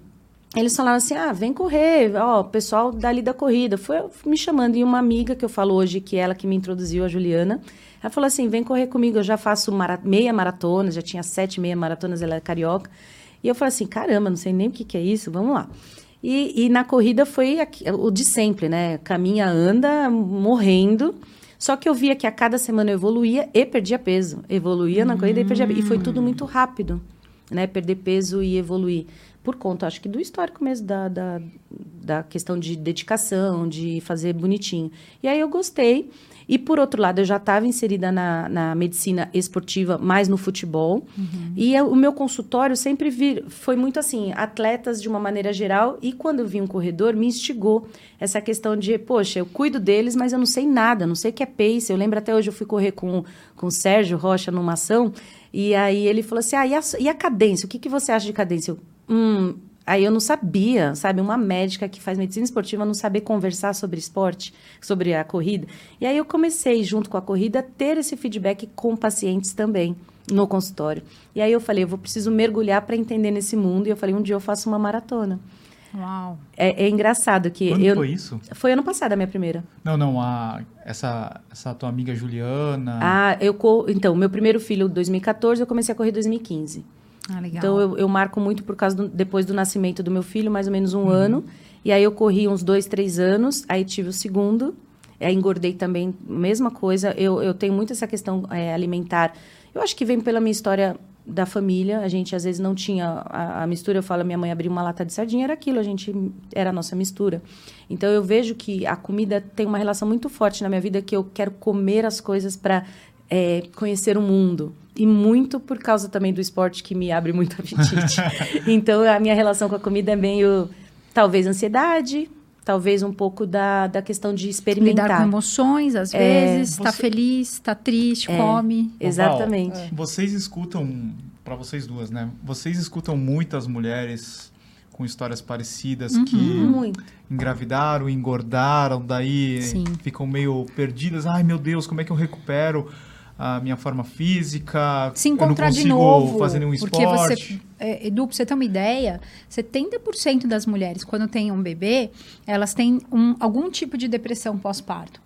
eles falaram assim: ah, vem correr, ó, pessoal dali da corrida. Foi me chamando. E uma amiga que eu falo hoje, que é ela que me introduziu, a Juliana, ela falou assim: vem correr comigo, eu já faço mara- meia maratona, já tinha sete meia maratonas, ela é carioca. E eu falei assim: caramba, não sei nem o que, que é isso, vamos lá. E, e na corrida foi aqui- o de sempre, né? Caminha, anda, morrendo. Só que eu via que a cada semana eu evoluía e perdia peso. Evoluía na corrida e perdia peso. E foi tudo muito rápido, né? Perder peso e evoluir. Por conta, acho que do histórico mesmo, da, da, da questão de dedicação, de fazer bonitinho. E aí eu gostei. E por outro lado, eu já estava inserida na, na medicina esportiva, mais no futebol. E eu- o meu consultório sempre vi, foi muito assim, atletas de uma maneira geral. E quando eu vi um corredor, me instigou essa questão de, poxa, eu cuido deles, mas eu não sei nada, não sei o que é pace. Eu lembro até hoje, eu fui correr com, com o Sérgio Rocha numa ação. E aí ele falou assim, ah, e a, e a cadência? O que, que você acha de cadência? Eu, hum, Aí eu não sabia, sabe? Uma médica que faz medicina esportiva não saber conversar sobre esporte, sobre a corrida. E aí eu comecei, junto com a corrida, a ter esse feedback com pacientes também no consultório. E aí eu falei, eu vou preciso mergulhar para entender nesse mundo. E eu falei, um dia eu faço uma maratona. Uau. É, é engraçado que Quando eu foi isso? foi ano passado a minha primeira. Não, não, a, essa, essa tua amiga Juliana. Ah, eu co... então, meu primeiro filho 2014, eu comecei a correr em 2015. Ah, legal. Então eu, eu marco muito por causa do, depois do nascimento do meu filho, mais ou menos um ano. E aí eu corri uns dois, três anos. Aí tive o segundo. Aí engordei também, mesma coisa. Eu, eu tenho muito essa questão é, alimentar. Eu acho que vem pela minha história da família. A gente às vezes não tinha a, a mistura. Eu falo, minha mãe abriu uma lata de sardinha, era aquilo. A gente era a nossa mistura. Então eu vejo que a comida tem uma relação muito forte na minha vida que eu quero comer as coisas para é, conhecer o mundo. E muito por causa também do esporte que me abre muito apetite. então, a minha relação com a comida é meio, talvez, ansiedade, talvez um pouco da, da questão de Lidar experimentar. com emoções, às É, vezes, tá você- feliz, tá triste, É. come. Exatamente. Val, vocês escutam, para vocês duas, né? Vocês escutam muitas mulheres com histórias parecidas que Muito. engravidaram, engordaram, daí Sim. ficam meio perdidas. Ai, meu Deus, como é que eu recupero a minha forma física? Se encontrar de novo. fazer nenhum porque esporte. você. É, Edu, pra você ter uma ideia, 70% das mulheres, quando têm um bebê, elas têm um- algum tipo de depressão pós-parto.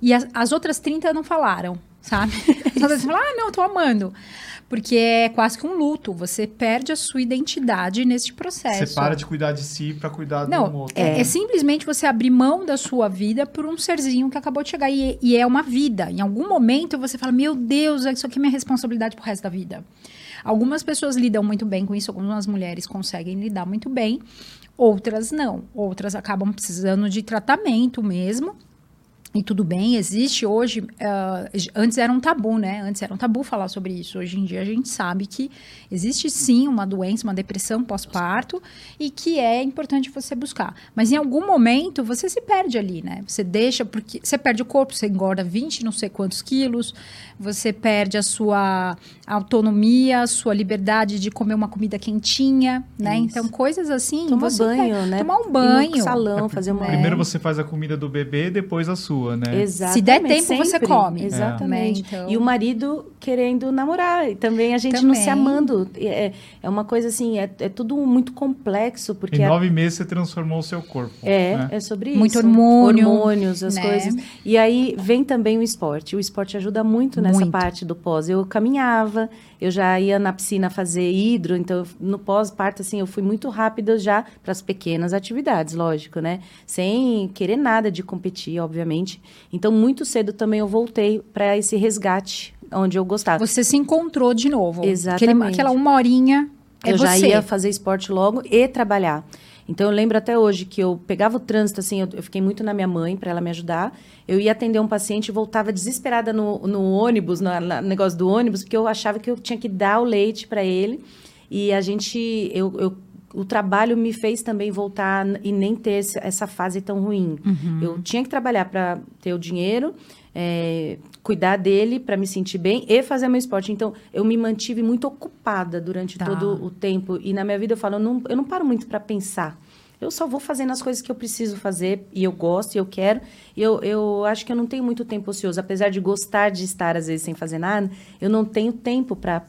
E as, as outras 30 não falaram, sabe? As outras falam, ah, não, eu tô amando. Porque é quase que um luto. Você perde a sua identidade nesse processo. Você para de cuidar de si para cuidar de um Não, outro. é, é simplesmente você abrir mão da sua vida por um serzinho que acabou de chegar. E, e é uma vida. Em algum momento você fala: Meu Deus, isso aqui é minha responsabilidade pro resto da vida. Algumas pessoas lidam muito bem com isso, algumas mulheres conseguem lidar muito bem, outras não. Outras acabam precisando de tratamento mesmo. E tudo bem, existe hoje. Uh, antes era um tabu, né? Antes era um tabu falar sobre isso. Hoje em dia a gente sabe que existe sim uma doença, uma depressão pós-parto e que é importante você buscar. Mas em algum momento você se perde ali, né? Você deixa, porque você perde o corpo, você engorda 20, não sei quantos quilos, você perde a sua autonomia, a sua liberdade de comer uma comida quentinha, né? Isso. Então, coisas assim. Tomar banho, perde, né? Tomar um banho. Ir salão, fazer uma. Primeiro você faz a comida do bebê, depois a sua sua, né? Exatamente. Se der tempo, sempre. você come. Exatamente. É. Então... E o marido querendo namorar. E também a gente também. não se amando. É, é uma coisa assim, é, é tudo muito complexo. Porque em nove meses você transformou o seu corpo. É, né? é sobre isso. Muito hormônio. Hormônios, as né? coisas. E aí vem também o esporte. O esporte ajuda muito nessa muito. parte do pós. Eu caminhava, eu já ia na piscina fazer hidro, então no pós-parto, assim, eu fui muito rápida já para as pequenas atividades, lógico, né? Sem querer nada de competir, obviamente. Então, muito cedo também eu voltei para esse resgate, onde eu gostava. Você se encontrou de novo. Exatamente. Aquele, aquela uma horinha. É eu você. já ia fazer esporte logo e trabalhar. Então eu lembro até hoje que eu pegava o trânsito, assim, eu, eu fiquei muito na minha mãe para ela me ajudar. Eu ia atender um paciente e voltava desesperada no, no ônibus, no, no, negócio do ônibus, porque eu achava que eu tinha que dar o leite para ele. E a gente, eu, eu, o trabalho me fez também voltar e nem ter essa fase tão ruim. Uhum. Eu tinha que trabalhar para ter o dinheiro, é, cuidar dele para me sentir bem e fazer meu esporte. Então, eu me mantive muito ocupada durante tá. todo o tempo. E na minha vida eu falo, eu não, eu não paro muito para pensar. Eu só vou fazendo as coisas que eu preciso fazer e eu gosto e eu quero. E eu, eu acho que eu não tenho muito tempo ocioso. Apesar de gostar de estar, às vezes, sem fazer nada, eu não tenho tempo para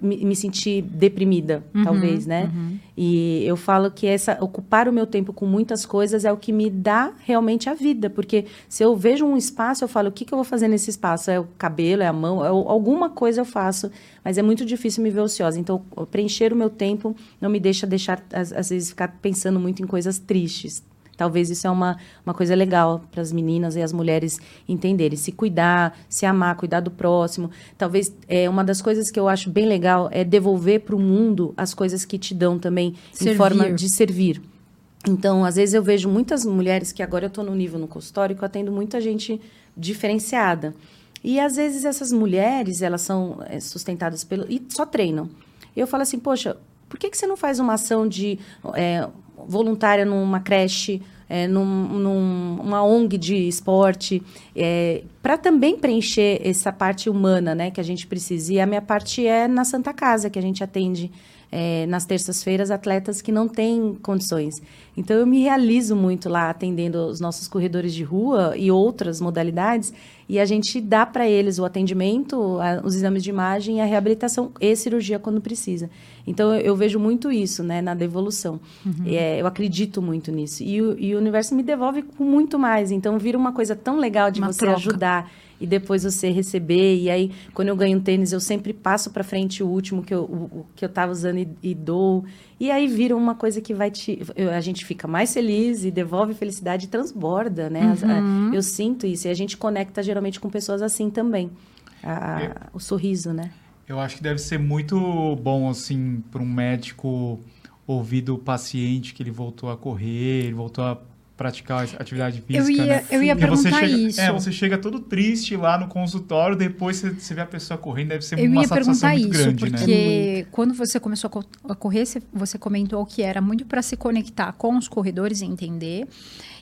me, me sentir deprimida, uhum, talvez, né? Uhum. E eu falo que essa ocupar o meu tempo com muitas coisas é o que me dá realmente a vida, porque se eu vejo um espaço, eu falo, o que, que eu vou fazer nesse espaço? É o cabelo, é a mão, é o, alguma coisa eu faço, mas é muito difícil me ver ociosa. Então, preencher o meu tempo não me deixa deixar, às, às vezes, ficar pensando muito em coisas tristes. Talvez isso é uma, uma coisa legal para as meninas e as mulheres entenderem. Se cuidar, se amar, cuidar do próximo. Talvez é uma das coisas que eu acho bem legal é devolver para o mundo as coisas que te dão também servir. em forma de servir. Então, às vezes eu vejo muitas mulheres que agora eu estou no nível no consultório que eu atendo muita gente diferenciada. E às vezes essas mulheres, elas são é, sustentadas pelo. e só treinam. Eu falo assim, poxa, por que, que você não faz uma ação de é, voluntária numa creche, é, num, numa ONG de esporte, é, para também preencher essa parte humana né, que a gente precisa. E a minha parte é na Santa Casa, que a gente atende é, nas terças-feiras atletas que não têm condições. Então, eu me realizo muito lá atendendo os nossos corredores de rua e outras modalidades, e a gente dá para eles o atendimento, a, os exames de imagem, a reabilitação e cirurgia quando precisa. Então, eu, eu vejo muito isso né, na devolução. Uhum. É, eu acredito muito nisso. E o, e o universo me devolve com muito mais. Então, vira uma coisa tão legal de uma você troca. ajudar e depois você receber. E aí, quando eu ganho um tênis, eu sempre passo para frente o último que eu, o, que eu tava usando e, e, dou. E aí vira uma coisa que vai te. A gente fica mais feliz e devolve felicidade e transborda, né? Uhum. Eu sinto isso. E a gente conecta geralmente com pessoas assim também. A, eu, o sorriso, né? Eu acho que deve ser muito bom, assim, para um médico ouvir do paciente que ele voltou a correr, ele voltou a praticar atividade física. Eu ia, né? eu ia perguntar chega, isso. É, você chega todo triste lá no consultório, depois você, você vê a pessoa correndo, deve ser eu uma satisfação muito isso, grande, né? Porque quando você começou a correr, você comentou que era muito para se conectar com os corredores e entender.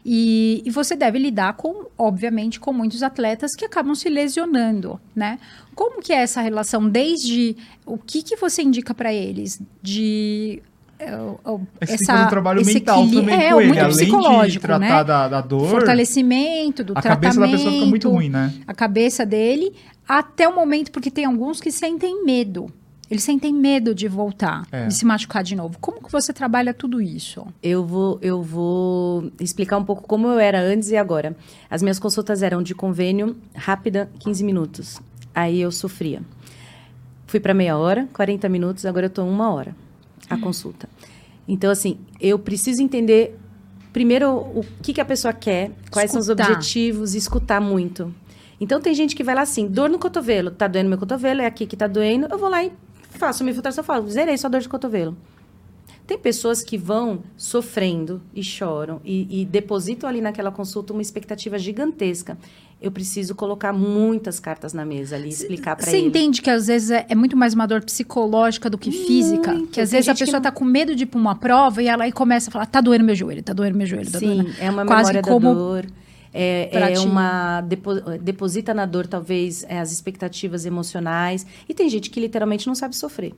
E, e, você deve lidar com, obviamente, com muitos atletas que acabam se lesionando, né? Como que é essa relação? Desde o que, que você indica para eles de essa, um trabalho mental também é, com ele, além de tratar né? da, da, dor. Fortalecimento do a tratamento. A cabeça da pessoa fica muito ruim, né? A cabeça dele, até o momento, porque tem alguns que sentem medo. Eles sentem medo de voltar, é. de se machucar de novo. Como que você trabalha tudo isso? Eu vou, eu vou explicar um pouco como eu era antes e agora. As minhas consultas eram de convênio, rápida, 15 minutos. Aí eu sofria. Fui para meia hora, 40 minutos, agora eu estou uma hora a consulta. Então, assim, eu preciso entender primeiro o que, que a pessoa quer, quais escutar. são os objetivos, escutar muito. Então, tem gente que vai lá assim, dor no cotovelo, tá doendo meu cotovelo, é aqui que tá doendo, eu vou lá e faço uma infiltração, falo, zerei sua dor de cotovelo. Tem pessoas que vão sofrendo e choram e, e depositam ali naquela consulta uma expectativa gigantesca. Eu preciso colocar muitas cartas na mesa ali, explicar para Você ele. entende que às vezes é, é muito mais uma dor psicológica do que física? Muito. Que às vezes a pessoa não- tá com medo de ir pra uma prova e ela aí começa a falar: tá doendo meu joelho, tá doendo meu joelho, tá Sim, doendo. é uma Quase memória como da dor. É, é uma. depo- deposita na dor, talvez, é, as expectativas emocionais. E tem gente que literalmente não sabe sofrer.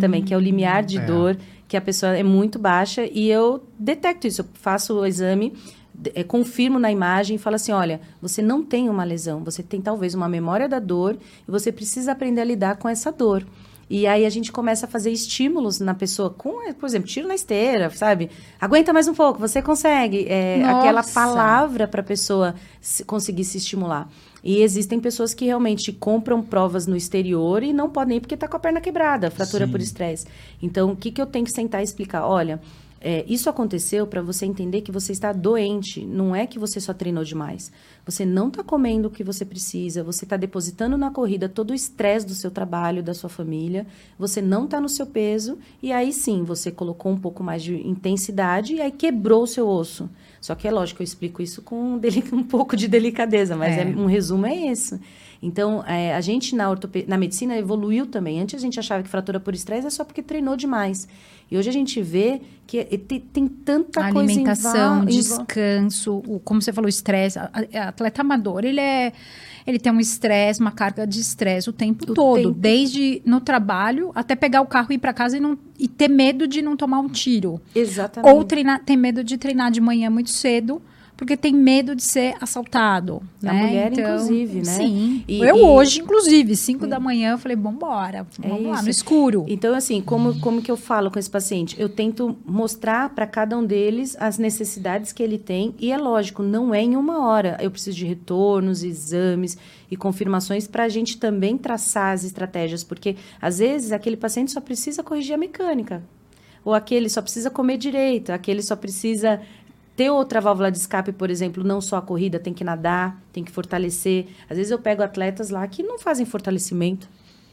Também, que é o limiar de É. dor, que a pessoa é muito baixa. E eu detecto isso. Eu faço o exame, é, confirmo na imagem e falo assim: olha, você não tem uma lesão, você tem talvez uma memória da dor e você precisa aprender a lidar com essa dor. E aí a gente começa a fazer estímulos na pessoa, com, por exemplo, tiro na esteira, sabe? Aguenta mais um pouco, você consegue. É, aquela palavra para a pessoa se- conseguir se estimular. E existem pessoas que realmente compram provas no exterior e não podem ir porque está com a perna quebrada, fratura Sim. por estresse. Então, o que, que eu tenho que sentar e explicar? Olha, é, isso aconteceu para você entender que você está doente. Não é que você só treinou demais. Você não está comendo o que você precisa. Você está depositando na corrida todo o estresse do seu trabalho, da sua família. Você não está no seu peso. E aí sim, você colocou um pouco mais de intensidade e aí quebrou o seu osso. Só que é lógico, eu explico isso com deli- um pouco de delicadeza, mas É. é, um resumo é esse. Então, é, a gente na, na medicina evoluiu também. Antes a gente achava que fratura por estresse é só porque treinou demais. E hoje a gente vê que é- tem, tem tanta a coisa alimentação, descanso, o, como você falou, estresse. A- Atleta amador, ele é. Ele tem um estresse, uma carga de estresse o tempo O todo, tempo. desde no trabalho até pegar o carro e ir para casa e, não, e ter medo de não tomar um tiro. Exatamente. Ou treinar, tem medo de treinar de manhã muito cedo, porque tem medo de ser assaltado. A né? mulher, inclusive, né? Sim. E- eu e- hoje, inclusive, 5 da manhã, eu falei, vambora, vamos lá, isso. no escuro. Então, assim, como, como que eu falo com esse paciente? Eu tento mostrar para cada um deles as necessidades que ele tem. E é lógico, não é em uma hora. Eu preciso de retornos, exames e confirmações para a gente também traçar as estratégias. Porque, às vezes, aquele paciente só precisa corrigir a mecânica. Ou aquele só precisa comer direito. Aquele só precisa ter outra válvula de escape, por exemplo, não só a corrida, tem que nadar, tem que fortalecer. Às vezes eu pego atletas lá que não fazem fortalecimento,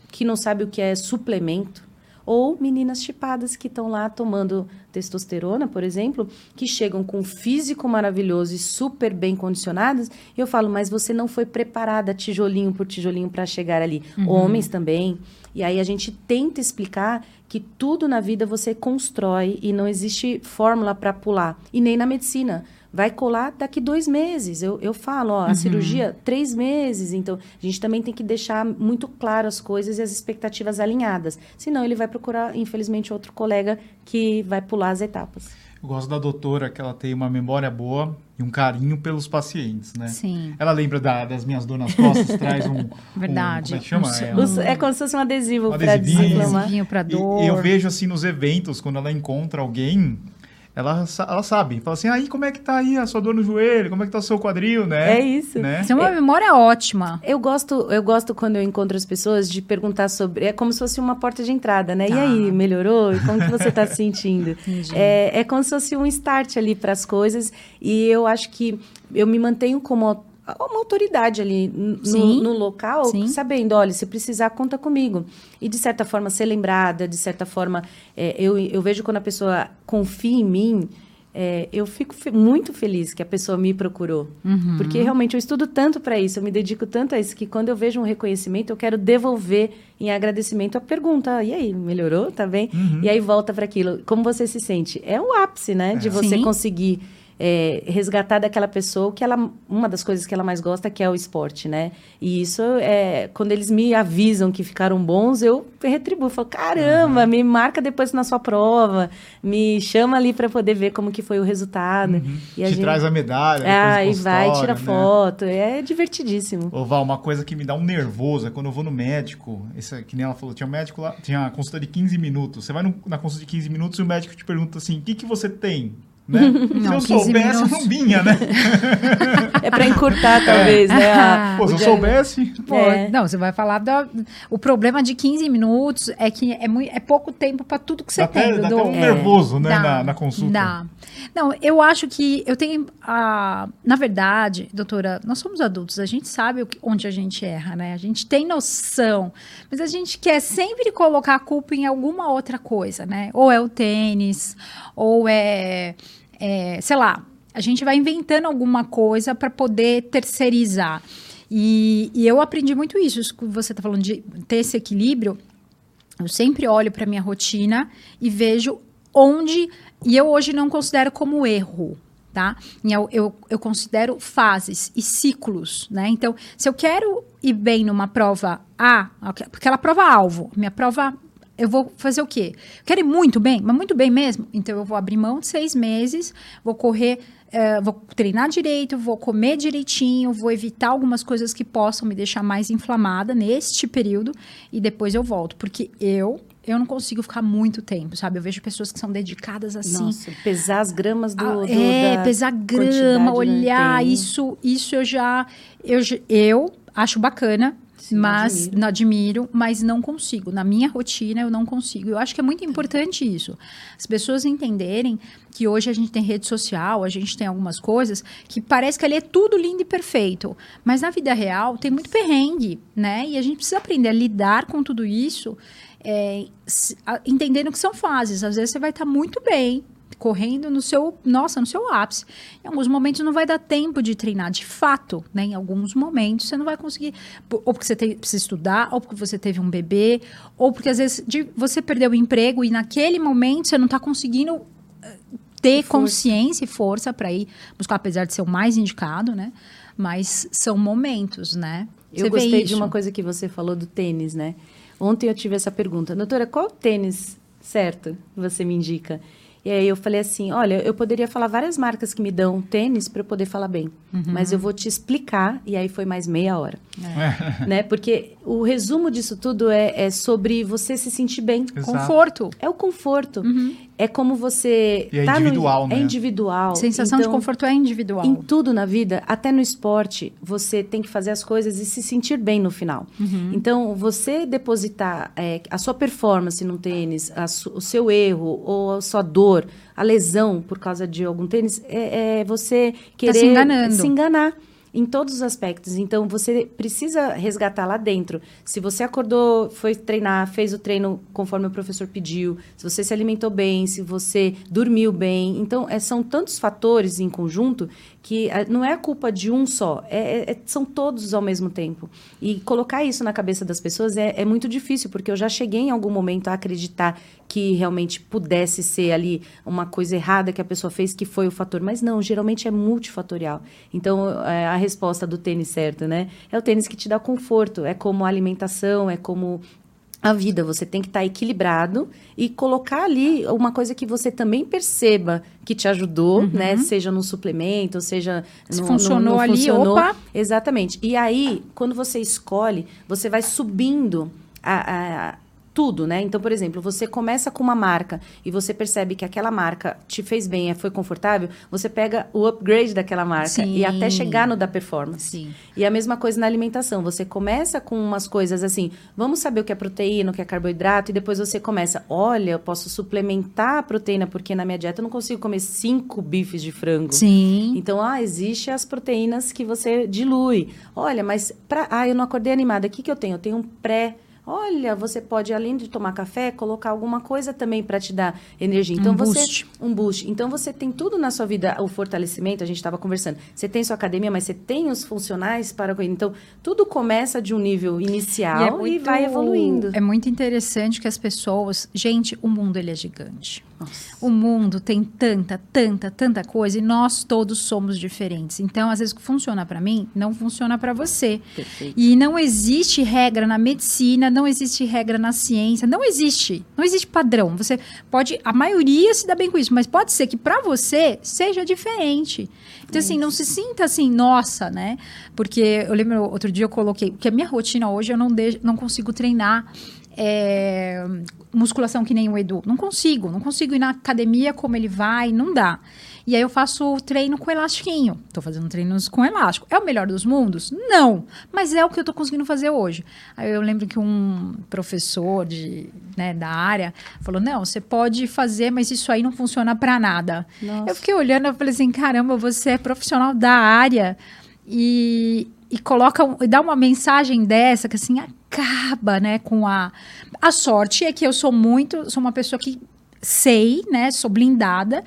que não sabem o que é suplemento. Ou meninas chipadas que estão lá tomando testosterona, por exemplo, que chegam com um físico maravilhoso e super bem condicionadas. E eu falo, mas você não foi preparada tijolinho por tijolinho para chegar ali. Homens também. E aí a gente tenta explicar que tudo na vida você constrói e não existe fórmula para pular. E nem na medicina. Vai colar daqui dois meses. Eu, eu falo, ó, a cirurgia, três meses. Então, a gente também tem que deixar muito claro as coisas e as expectativas alinhadas. Senão, ele vai procurar, infelizmente, outro colega que vai pular as etapas. Eu gosto da doutora que ela tem uma memória boa e um carinho pelos pacientes, né? Sim. Ela lembra da- das minhas dor nas costas, traz um... um- Verdade. como é que chama? Um- É, um- é como se fosse um adesivo Um para desinflamar. Adesivinho pra E- dor. E eu vejo assim nos eventos, quando ela encontra alguém, ela, ela sabe. Fala assim, aí como é que tá aí a sua dor no joelho? Como é que tá o seu quadril, né? É isso. Né? Isso é uma memória ótima. Eu gosto, eu gosto quando eu encontro as pessoas de perguntar sobre. É como se fosse uma porta de entrada, né? E Tá. aí, melhorou? E como que você está se sentindo? Entendi. É, é como se fosse um start ali para as coisas. E eu acho que eu me mantenho como uma autoridade ali n- Sim. no, no local, Sim. sabendo, olha, se precisar, conta comigo. E de certa forma ser lembrada, de certa forma, é, eu, eu vejo quando a pessoa confia em mim. é, eu fico fe- muito feliz que a pessoa me procurou. Uhum. Porque realmente eu estudo tanto para isso, eu me dedico tanto a isso, que quando eu vejo um reconhecimento, eu quero devolver em agradecimento a pergunta. E aí, melhorou? Tá bem? Uhum. E aí volta para aquilo. Como você se sente? É o ápice, né? De você Sim. conseguir é, resgatar daquela pessoa que ela. Uma das coisas que ela mais gosta que é o esporte, né? E isso é. Quando eles me avisam que ficaram bons, eu retribuo. Falo, caramba, Uhum. me marca depois na sua prova, me chama ali para poder ver como que foi o resultado. Uhum. E Te gente- traz a medalha. ah, e vai, tira né? foto. É divertidíssimo. Ô, Val, uma coisa que me dá um nervoso é quando eu vou no médico, esse, que nem ela falou, tinha um médico lá, tinha uma consulta de 15 minutos. Você vai no- na consulta de 15 minutos e o médico te pergunta assim, o que, que você tem? Né? Não, se eu 15 soubesse, eu minutos. não vinha, né? É para encurtar, talvez, né? a- Pô, se eu soubesse. É. Não, você vai falar da. O problema de 15 minutos é que é, muito, é pouco tempo para tudo que você Dá tem. até, dá até um É. nervoso, né, Dá, na, na consulta. Dá. Não, eu acho que eu tenho. a na verdade, doutora, nós somos adultos, a gente sabe onde a gente erra, né? A gente tem noção, mas a gente quer sempre colocar a culpa em alguma outra coisa, né? Ou é o tênis, ou é, é, sei lá, a gente vai inventando alguma coisa para poder terceirizar. E, e eu aprendi muito isso, isso que você está falando de ter esse equilíbrio. Eu sempre olho para minha rotina e vejo onde. E eu hoje não considero como erro, tá? Eu, eu, eu considero fases e ciclos, né? Então, se eu quero ir bem numa prova A, aquela prova alvo, minha prova. Eu vou fazer o quê? Quero ir muito bem, mas muito bem mesmo. Então, eu vou abrir mão de seis meses, vou correr, eh, vou treinar direito, vou comer direitinho, vou evitar algumas coisas que possam me deixar mais inflamada neste período e depois eu volto. Porque eu, eu não consigo ficar muito tempo, sabe? Eu vejo pessoas que são dedicadas assim. Nossa, pesar as gramas do. Ah, do- é, da pesar grama, né? olhar, isso, isso eu já, eu, eu acho bacana, Sim, mas admiro. não admiro, mas não consigo. Na minha rotina eu não consigo. Eu acho que é muito importante isso. As pessoas entenderem que hoje a gente tem rede social, a gente tem algumas coisas que parece que ali é tudo lindo e perfeito, mas na vida real tem muito perrengue, né? E a gente precisa aprender a lidar com tudo isso, é, entendendo que são fases. Às vezes você vai estar muito bem, correndo no seu, nossa, no seu ápice. Em alguns momentos não vai dar tempo de treinar, de fato, né? Em alguns momentos você não vai conseguir, ou porque você precisa estudar, ou porque você teve um bebê, ou porque às vezes de- você perdeu o emprego e naquele momento você não está conseguindo eh, ter Força. consciência e força para ir buscar, apesar de ser o mais indicado, né? Mas são momentos, né? Eu Você vê gostei de uma coisa que você falou do tênis, né? Ontem eu tive essa pergunta, doutora, qual tênis certo você me indica? E aí eu falei assim, olha, eu poderia falar várias marcas que me dão tênis para eu poder falar bem, Uhum. mas eu vou te explicar. E aí foi mais meia hora, É. né? Porque o resumo disso tudo é, é sobre você se sentir bem. Exato. Conforto. É o conforto. Uhum. É como você E é tá no- individual, né? É individual. Sensação de Então, conforto é individual. em tudo na vida, até no esporte, você tem que fazer as coisas e se sentir bem no final. Uhum. Então, você depositar é, a sua performance no tênis, a su- o seu erro ou a sua dor, a lesão por causa de algum tênis, é, é você querer Tá se enganando. se enganar. Em todos os aspectos. Então, você precisa resgatar lá dentro. Se você acordou, foi treinar, fez o treino conforme o professor pediu, se você se alimentou bem, se você dormiu bem. Então, é, são tantos fatores em conjunto que ah, não é a culpa de um só, é- é- são todos ao mesmo tempo. E colocar isso na cabeça das pessoas é, é muito difícil, porque eu já cheguei em algum momento a acreditar que realmente pudesse ser ali uma coisa errada que a pessoa fez, que foi o fator. Mas não, geralmente é multifatorial. Então, é, a resposta do tênis certo, né? É o tênis que te dá conforto, é como a alimentação, é como a vida, você tem que estar equilibrado e colocar ali uma coisa que você também perceba que te ajudou, né? Seja num suplemento, seja Uhum. Se no, funcionou no, no ali, funcionou. opa. Exatamente. E aí, quando você escolhe, você vai subindo a, a- tudo, né? Então, por exemplo, você começa com uma marca e você percebe que aquela marca te fez bem, é, foi confortável, você pega o upgrade daquela marca Sim. e até chegar no da performance. Sim. E a mesma coisa na alimentação. Você começa com umas coisas assim, vamos saber o que é proteína, o que é carboidrato, e depois você começa, olha, eu posso suplementar a proteína, porque na minha dieta eu não consigo comer cinco bifes de frango. Sim. Então, ah, existe as proteínas que você dilui. Olha, mas pra, ah, eu não acordei animada. O que, que eu tenho? Eu tenho um pré. Olha, você pode, além de tomar café, colocar alguma coisa também para te dar energia. Então, Um você. boost. Um boost. Então, você tem tudo na sua vida, o fortalecimento, a gente estava conversando. Você tem sua academia, mas você tem os funcionais para. Então, tudo começa de um nível inicial e, vai evoluindo. É muito interessante que as pessoas. Gente, o mundo ele é gigante. O mundo tem tanta, tanta, tanta coisa e nós todos somos diferentes. Então, às vezes, o que funciona para mim não funciona para você. Perfeito. E não existe regra na medicina, não existe regra na ciência, não existe. Não existe padrão. Você pode, a maioria se dá bem com isso, mas pode ser que para você seja diferente. Então, assim, não se sinta assim, nossa, né? Porque eu lembro, outro dia eu coloquei, porque a minha rotina hoje eu não, deixo, não consigo treinar é, musculação que nem o Edu. Não consigo, não consigo ir na academia como ele vai, não dá. E aí eu faço treino com elastiquinho. Tô fazendo treinos com elástico. É o melhor dos mundos? Não. Mas é o que eu tô conseguindo fazer hoje. Aí eu lembro que um professor de, né, da área falou: não, você pode fazer, mas isso aí não funciona para nada. Nossa. Eu fiquei olhando e falei assim: caramba, você é profissional da área e, e coloca e dá uma mensagem dessa que assim acaba, né, com a a sorte é que eu sou muito, sou uma pessoa que sei, né, sou blindada,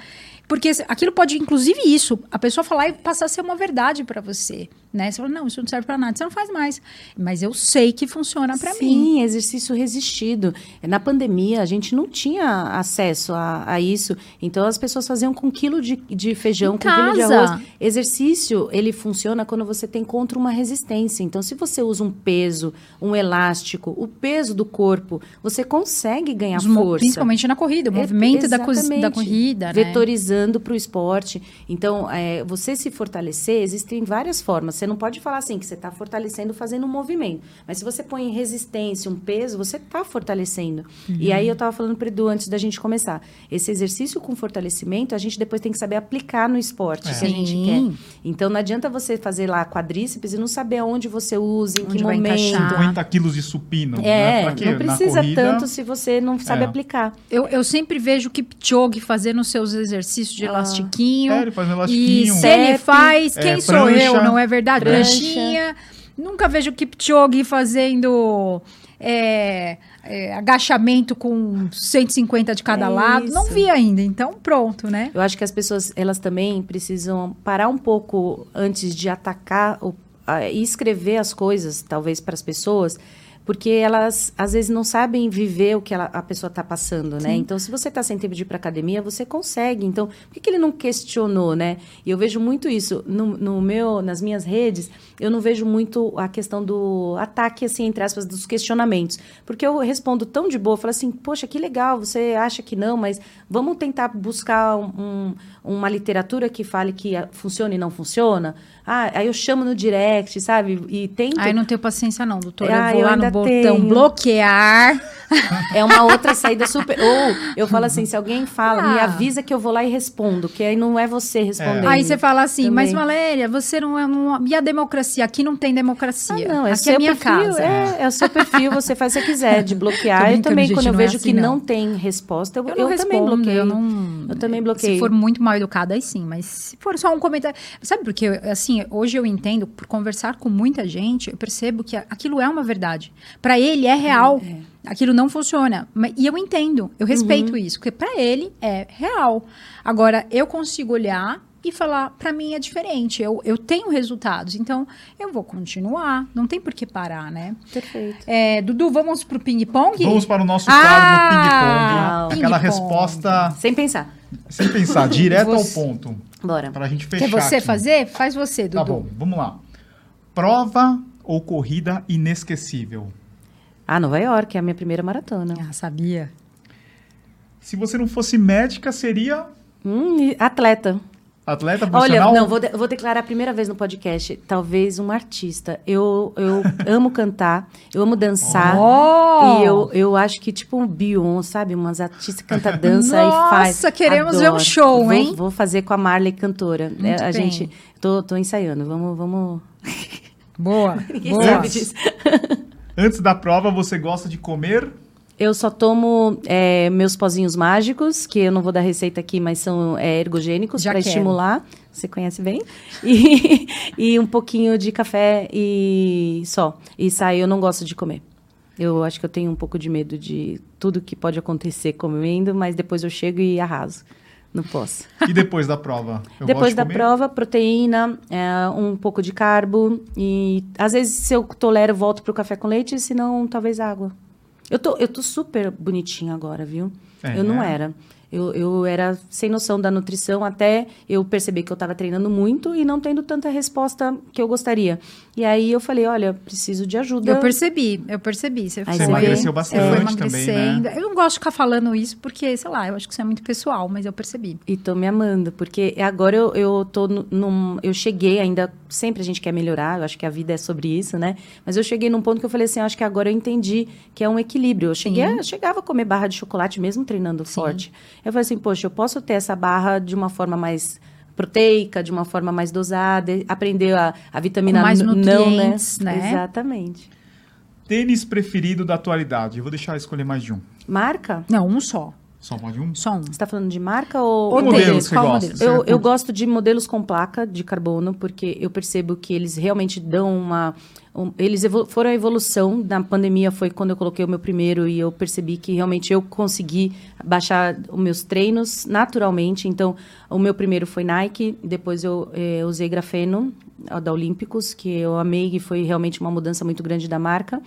porque aquilo pode inclusive isso, a pessoa falar e passar a ser uma verdade pra você, né? Você fala: "Não, isso não serve pra nada". Você não faz mais. Mas eu sei que funciona pra mim. Sim, exercício resistido. Na pandemia, a gente não tinha acesso a, a isso. Então, as pessoas faziam com um quilo de, de feijão, Em com um quilo de casa. arroz. Exercício, ele funciona quando você tem contra uma resistência. Então, se você usa um peso, um elástico, o peso do corpo, você consegue ganhar Os força. Principalmente na corrida, o É, movimento da, cos- da exatamente. corrida, né? Vetorizando para o esporte. Então, é, você se fortalecer, existem várias formas. Você não pode falar assim que você está fortalecendo fazendo um movimento. Mas se você põe resistência, um peso, você está fortalecendo. E Uhum. aí eu estava falando para Edu antes da gente começar. Esse exercício com fortalecimento, a gente depois tem que saber aplicar no esporte que a gente Sim. quer. Então, não adianta você fazer lá quadríceps e não saber aonde você usa, em Onde que vai momento. encaixar. 50 quilos de supino. né? É, quê? não precisa corrida, tanto se você não sabe É. aplicar. Eu, eu sempre vejo o Kipchoge fazendo seus exercícios de Ah. elastiquinho. É, ele faz um E elastiquinho. se ele faz, quem é, sou prancha. eu, não é verdade? Prancha. Pranchinha. Nunca vejo o Kipchoge fazendo é, é, agachamento com 150 de cada É lado. Não isso. vi ainda, então pronto, né? Eu acho que as pessoas, elas também precisam parar um pouco antes de atacar o- a- e escrever as coisas, talvez, para as pessoas, porque elas, às vezes, não sabem viver o que ela- a pessoa está passando, né? Então, se você está sem tempo de ir para academia, você consegue. Então, por que, que ele não questionou, né? E eu vejo muito isso. No, no meu, nas minhas redes, eu não vejo muito a questão do ataque, assim, entre aspas, dos questionamentos. Porque eu respondo tão de boa, falo assim, poxa, que legal, você acha que não, mas vamos tentar buscar um- uma literatura que fale que funciona e não funciona. Ah, aí eu chamo no direct, sabe? E tento. Ai, não tenho paciência não, doutor. Ah, eu vou eu lá no botão tenho. bloquear. É uma outra saída super. Ou eu falo assim, se alguém fala, me Ah. avisa que eu vou lá e respondo, que aí não é você respondendo. Aí você fala assim, Também. mas Valéria, você não é... Não... E a democracia? Aqui não tem democracia. Ah, não, é Aqui seu é minha perfil, casa. É, é o seu perfil, você faz o que quiser, de bloquear. Eu também, quando eu é vejo assim, que não. não tem resposta, eu, Eu eu não também respondo, bloqueio. eu não... Eu também bloqueio. Se for muito mal educada, aí sim. Mas se for só um comentário... Sabe por quê? Assim, hoje eu entendo, por conversar com muita gente, eu percebo que aquilo é uma verdade. Pra ele é real. Aquilo não funciona. E eu entendo, eu respeito isso. Porque pra ele é real. Agora, eu consigo olhar e falar, pra mim é diferente. Eu, eu tenho resultados. Então, eu vou continuar. Não tem por que parar, né? Perfeito. É, Dudu, vamos pro ping-pong? Vamos para o nosso Ah, quadro do ping-pong. Aquela resposta Sem pensar. sem pensar, direto Você- ao ponto. Bora. Para a gente fechar. Quer você aqui. fazer? Faz você, Dudu. Tá bom, vamos lá. Prova ou corrida inesquecível? Ah, Nova York, é a minha primeira maratona. Ah, sabia. Se você não fosse médica, seria Hum, atleta. atleta Olha, profissional? não, vou, de- vou declarar a primeira vez no podcast, talvez uma artista. Eu, eu amo cantar, eu amo dançar. Oh! E eu, eu acho que, tipo, um Beyoncé, sabe? Umas artistas que canta, dança e faz. Nossa, queremos ver um Adoro. show, Vou- hein? Vou fazer com a Marley cantora. É, Muito a bem. gente, tô, tô ensaiando. Vamos, vamos. Boa. Ninguém boa. sabe disso. Antes da prova, você gosta de comer? Eu só tomo é, meus pozinhos mágicos, que eu não vou dar receita aqui, mas são é, ergogênicos para estimular. Você conhece bem? E, e um pouquinho de café e só. E sair eu não gosto de comer. Eu acho que eu tenho um pouco de medo de tudo que pode acontecer comendo, mas depois eu chego e arraso. Não posso. E depois da prova? Depois da comer? prova, proteína, é, um pouco de carbo e às vezes se eu tolero, volto pro café com leite, senão talvez água. Eu tô, eu tô super bonitinha agora, viu? É, eu não né? era. Eu, eu era sem noção da nutrição até eu perceber que eu estava treinando muito e não tendo tanta resposta que eu gostaria. E aí eu falei, olha, preciso de ajuda. Eu percebi, eu percebi. Você, Aí Você emagreceu vê, bastante foi também, emagrecendo. né? Eu não gosto de ficar falando isso porque, sei lá, eu acho que isso é muito pessoal, mas eu percebi. E tô me amando, porque agora eu, eu tô nu- num. Eu cheguei ainda. Sempre a gente quer melhorar, eu acho que a vida é sobre isso, né? Mas eu cheguei num ponto que eu falei assim: eu acho que agora eu entendi que é um equilíbrio. Eu cheguei, a- eu chegava a comer barra de chocolate mesmo treinando forte. Eu falei assim: poxa, eu posso ter essa barra de uma forma mais proteica, de uma forma mais dosada, aprender a, a vitamina Com mais n- não, né? nutrientes, né? Exatamente. Tênis preferido da atualidade. Eu vou deixar escolher mais de um. Marca? Não, um só. Só pode um? Só um. Você está falando de marca ou, Ou ou modelo tênis, você qual gosta? modelo? Eu, eu gosto de modelos com placa de carbono, porque eu percebo que eles realmente dão uma. um- eles evolu- foram a evolução. Na pandemia foi quando eu coloquei o meu primeiro e eu percebi que realmente eu consegui baixar os meus treinos naturalmente. Então, o meu primeiro foi Nike, depois eu eh, usei grafeno, a da Olímpicos, que eu amei e foi realmente uma mudança muito grande da marca.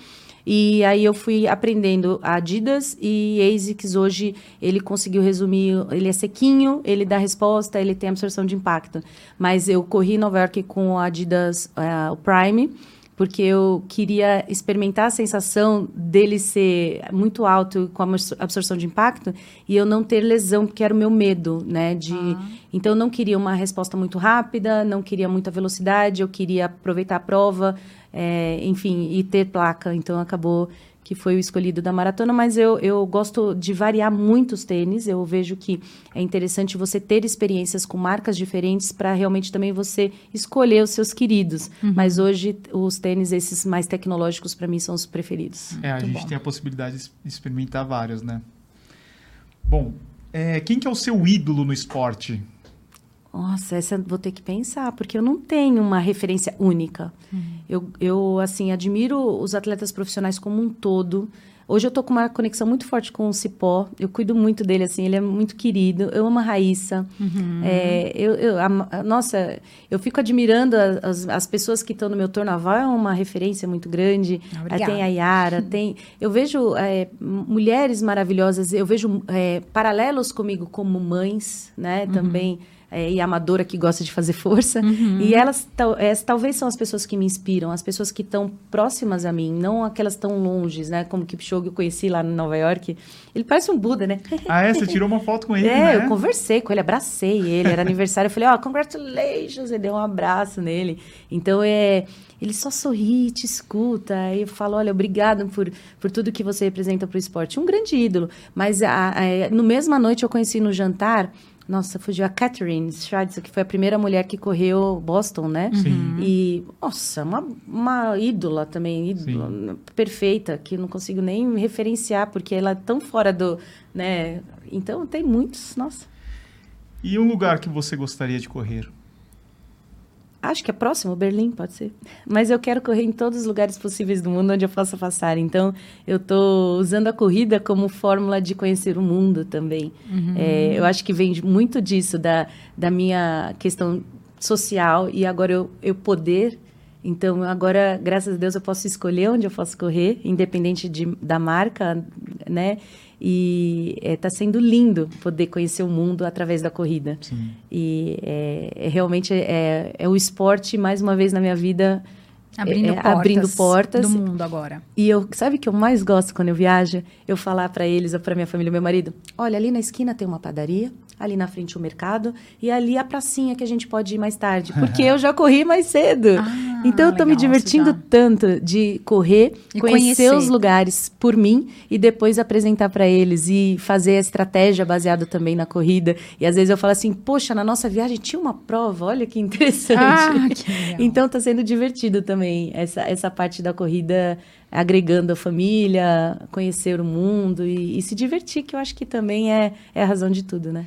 E aí eu fui aprendendo a Adidas e ASICS hoje ele conseguiu resumir, ele é sequinho, ele dá resposta, ele tem absorção de impacto. Mas eu corri em Nova York com o Adidas o Prime, porque eu queria experimentar a sensação dele ser muito alto com a absor- absorção de impacto e eu não ter lesão, porque era o meu medo, né? De, Então eu não queria uma resposta muito rápida, não queria muita velocidade, eu queria aproveitar a prova, eh, enfim, e ter placa. Então acabou que foi o escolhido da maratona, mas eu, eu gosto de variar muito os tênis. Eu vejo que é interessante você ter experiências com marcas diferentes para realmente também você escolher os seus queridos. Mas hoje os tênis, esses mais tecnológicos, para mim são os preferidos. É, a Muito gente bom. tem a possibilidade de experimentar vários, né? Bom, é, quem que é o seu ídolo no esporte? Nossa, essa vou ter que pensar, porque eu não tenho uma referência única. Eu, eu, assim, admiro os atletas profissionais como um todo. Hoje eu tô com uma conexão muito forte com o Cipó. Eu cuido muito dele, assim, ele é muito querido. Eu amo a Raíssa. É, eu, eu- a- a- nossa, eu fico admirando as, as pessoas que estão no meu tornaval, é uma referência muito grande. Obrigada. Tem a Yara, tem. Eu vejo é, mulheres maravilhosas, eu vejo é, paralelos comigo como mães, né? Também. É, e amadora que gosta de fazer força. E elas é, talvez são as pessoas que me inspiram, as pessoas que estão próximas a mim, não aquelas tão longes, né? Como Kipchoge eu conheci lá em Nova York. Ele parece um Buda, né? Ah, é? Você tirou uma foto com ele, É, né? eu conversei com ele, abracei ele, era aniversário, eu falei, ó, congratulations, ele deu um abraço nele. Então, é, ele só sorri, te escuta, aí eu falo, olha, obrigado por, por tudo que você representa pro esporte. Um grande ídolo, mas a, a, no mesma noite eu conheci no jantar, nossa, fugiu a Catherine Schweitzer, que foi a primeira mulher que correu Boston, né? Sim. E, nossa, uma, uma ídola também, ídola, perfeita, que eu não consigo nem referenciar, porque ela é tão fora do, né? Então, tem muitos, nossa. E um lugar que você gostaria de correr? Acho que é próximo, Berlim, pode ser. Mas eu quero correr em todos os lugares possíveis do mundo onde eu possa passar. Então, eu estou usando a corrida como fórmula de conhecer o mundo também. É, eu acho que vem muito disso, da, da minha questão social e agora eu, eu poder. Então, agora, graças a Deus, eu posso escolher onde eu posso correr, independente de, da marca, né? E está sendo lindo poder conhecer o mundo através da corrida. Sim. E é, é realmente é, é o esporte, mais uma vez na minha vida, Abrindo, é, portas abrindo portas. do mundo agora. E eu, sabe o que eu mais gosto quando eu viajo? Eu falar para eles ou para minha família, meu marido: olha, ali na esquina tem uma padaria, ali na frente o mercado e ali a pracinha que a gente pode ir mais tarde, porque eu já corri mais cedo. Ah, então eu tô me legal, divertindo você já- tanto de correr, E conhecer, conhecer. os lugares por mim e depois apresentar para eles e fazer a estratégia baseada também na corrida. E às vezes eu falo assim: "Poxa, na nossa viagem tinha uma prova, olha que interessante". Ah, que. Então tá sendo divertido também essa, essa parte da corrida, agregando a família, conhecer o mundo e, e se divertir, que eu acho que também é, é a razão de tudo, né?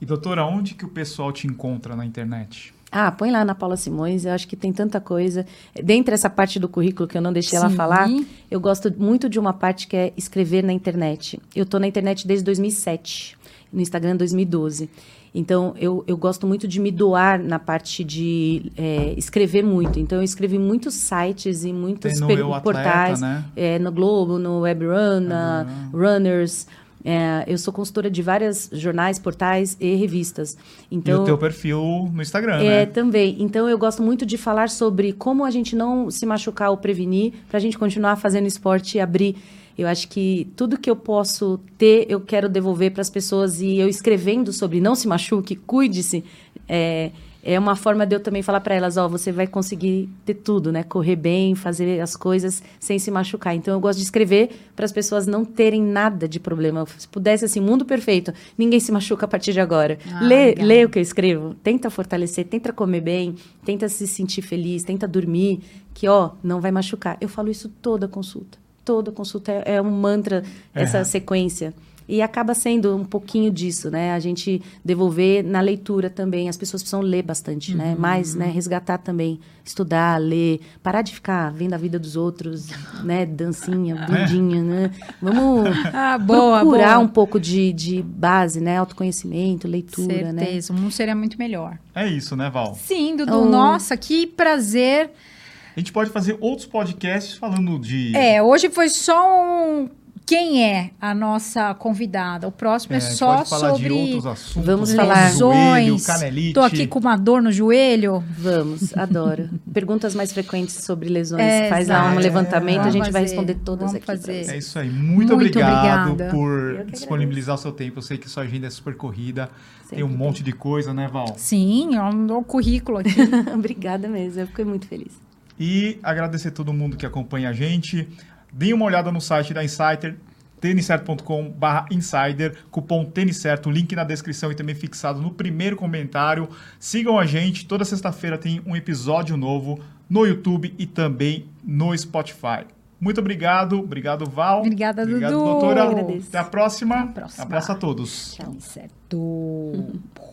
E doutora, onde que o pessoal te encontra na internet? Ah, põe lá na Paula Simões, eu acho que tem tanta coisa. Dentre essa parte do currículo que eu não deixei ela Sim. falar, eu gosto muito de uma parte que é escrever na internet. Eu tô na internet desde 2007, no Instagram 2012. Então, eu, eu gosto muito de me doar na parte de é, escrever muito. Então, eu escrevi muitos sites e muitos Tem no Eu Atleta, portais. né? é, no Globo, no Web Run, na Runners. É, eu sou consultora de vários jornais, portais e revistas. Então, e o teu perfil no Instagram, é, né? também. Então, eu gosto muito de falar sobre como a gente não se machucar ou prevenir, para a gente continuar fazendo esporte e abrir. Eu acho que tudo que eu posso ter, eu quero devolver para as pessoas. E eu escrevendo sobre não se machuque, cuide-se, é, é uma forma de eu também falar para elas, ó, você vai conseguir ter tudo, né? Correr bem, fazer as coisas sem se machucar. Então eu gosto de escrever para as pessoas não terem nada de problema. Se pudesse assim, mundo perfeito, ninguém se machuca a partir de agora. Ah, lê, legal. lê o que eu escrevo, tenta fortalecer, tenta comer bem, tenta se sentir feliz, tenta dormir, que ó, não vai machucar. Eu falo isso toda consulta. Toda consulta é, é um mantra essa É. sequência. E acaba sendo um pouquinho disso, né? A gente devolver na leitura também. As pessoas precisam ler bastante, Uhum. né? Mais, né? Resgatar também. Estudar, ler. Parar de ficar vendo a vida dos outros, né? Dancinha, bundinha, né? Vamos Ah, boa, procurar boa. um pouco de, de base, né? Autoconhecimento, leitura, né? Certeza, o mundo seria muito melhor. É isso, né, Val? Sim, Dudu, Oh. nossa, que prazer. A gente pode fazer outros podcasts falando de... É, hoje foi só um... Quem é a nossa convidada? O próximo é, a gente só pode falar sobre de outros assuntos. Vamos falar. Lesões. canelite. Tô aqui com uma dor no joelho. Vamos, adoro. Perguntas mais frequentes sobre lesões. É, Faz lá um levantamento, a Vamos gente vai fazer, responder todas vamos aqui. fazer. É isso aí. Muito, Muito obrigado obrigada. por disponibilizar o seu tempo. Eu sei que sua agenda é super corrida. tem um Sempre monte de coisa, né, Val? Sim, é um currículo aqui. Obrigada mesmo, eu fiquei muito feliz. E agradecer todo mundo que acompanha a gente. Deem uma olhada no site da Insider, têniscerto.com.br insider, cupom tênis certo, link na descrição e também fixado no primeiro comentário. Sigam a gente, toda sexta-feira tem um episódio novo no YouTube e também no Spotify. Muito obrigado, obrigado Val. Obrigada, obrigado, Dudu. doutora. Até a próxima. Até a próxima. Abraço a todos. Tchau. Certo.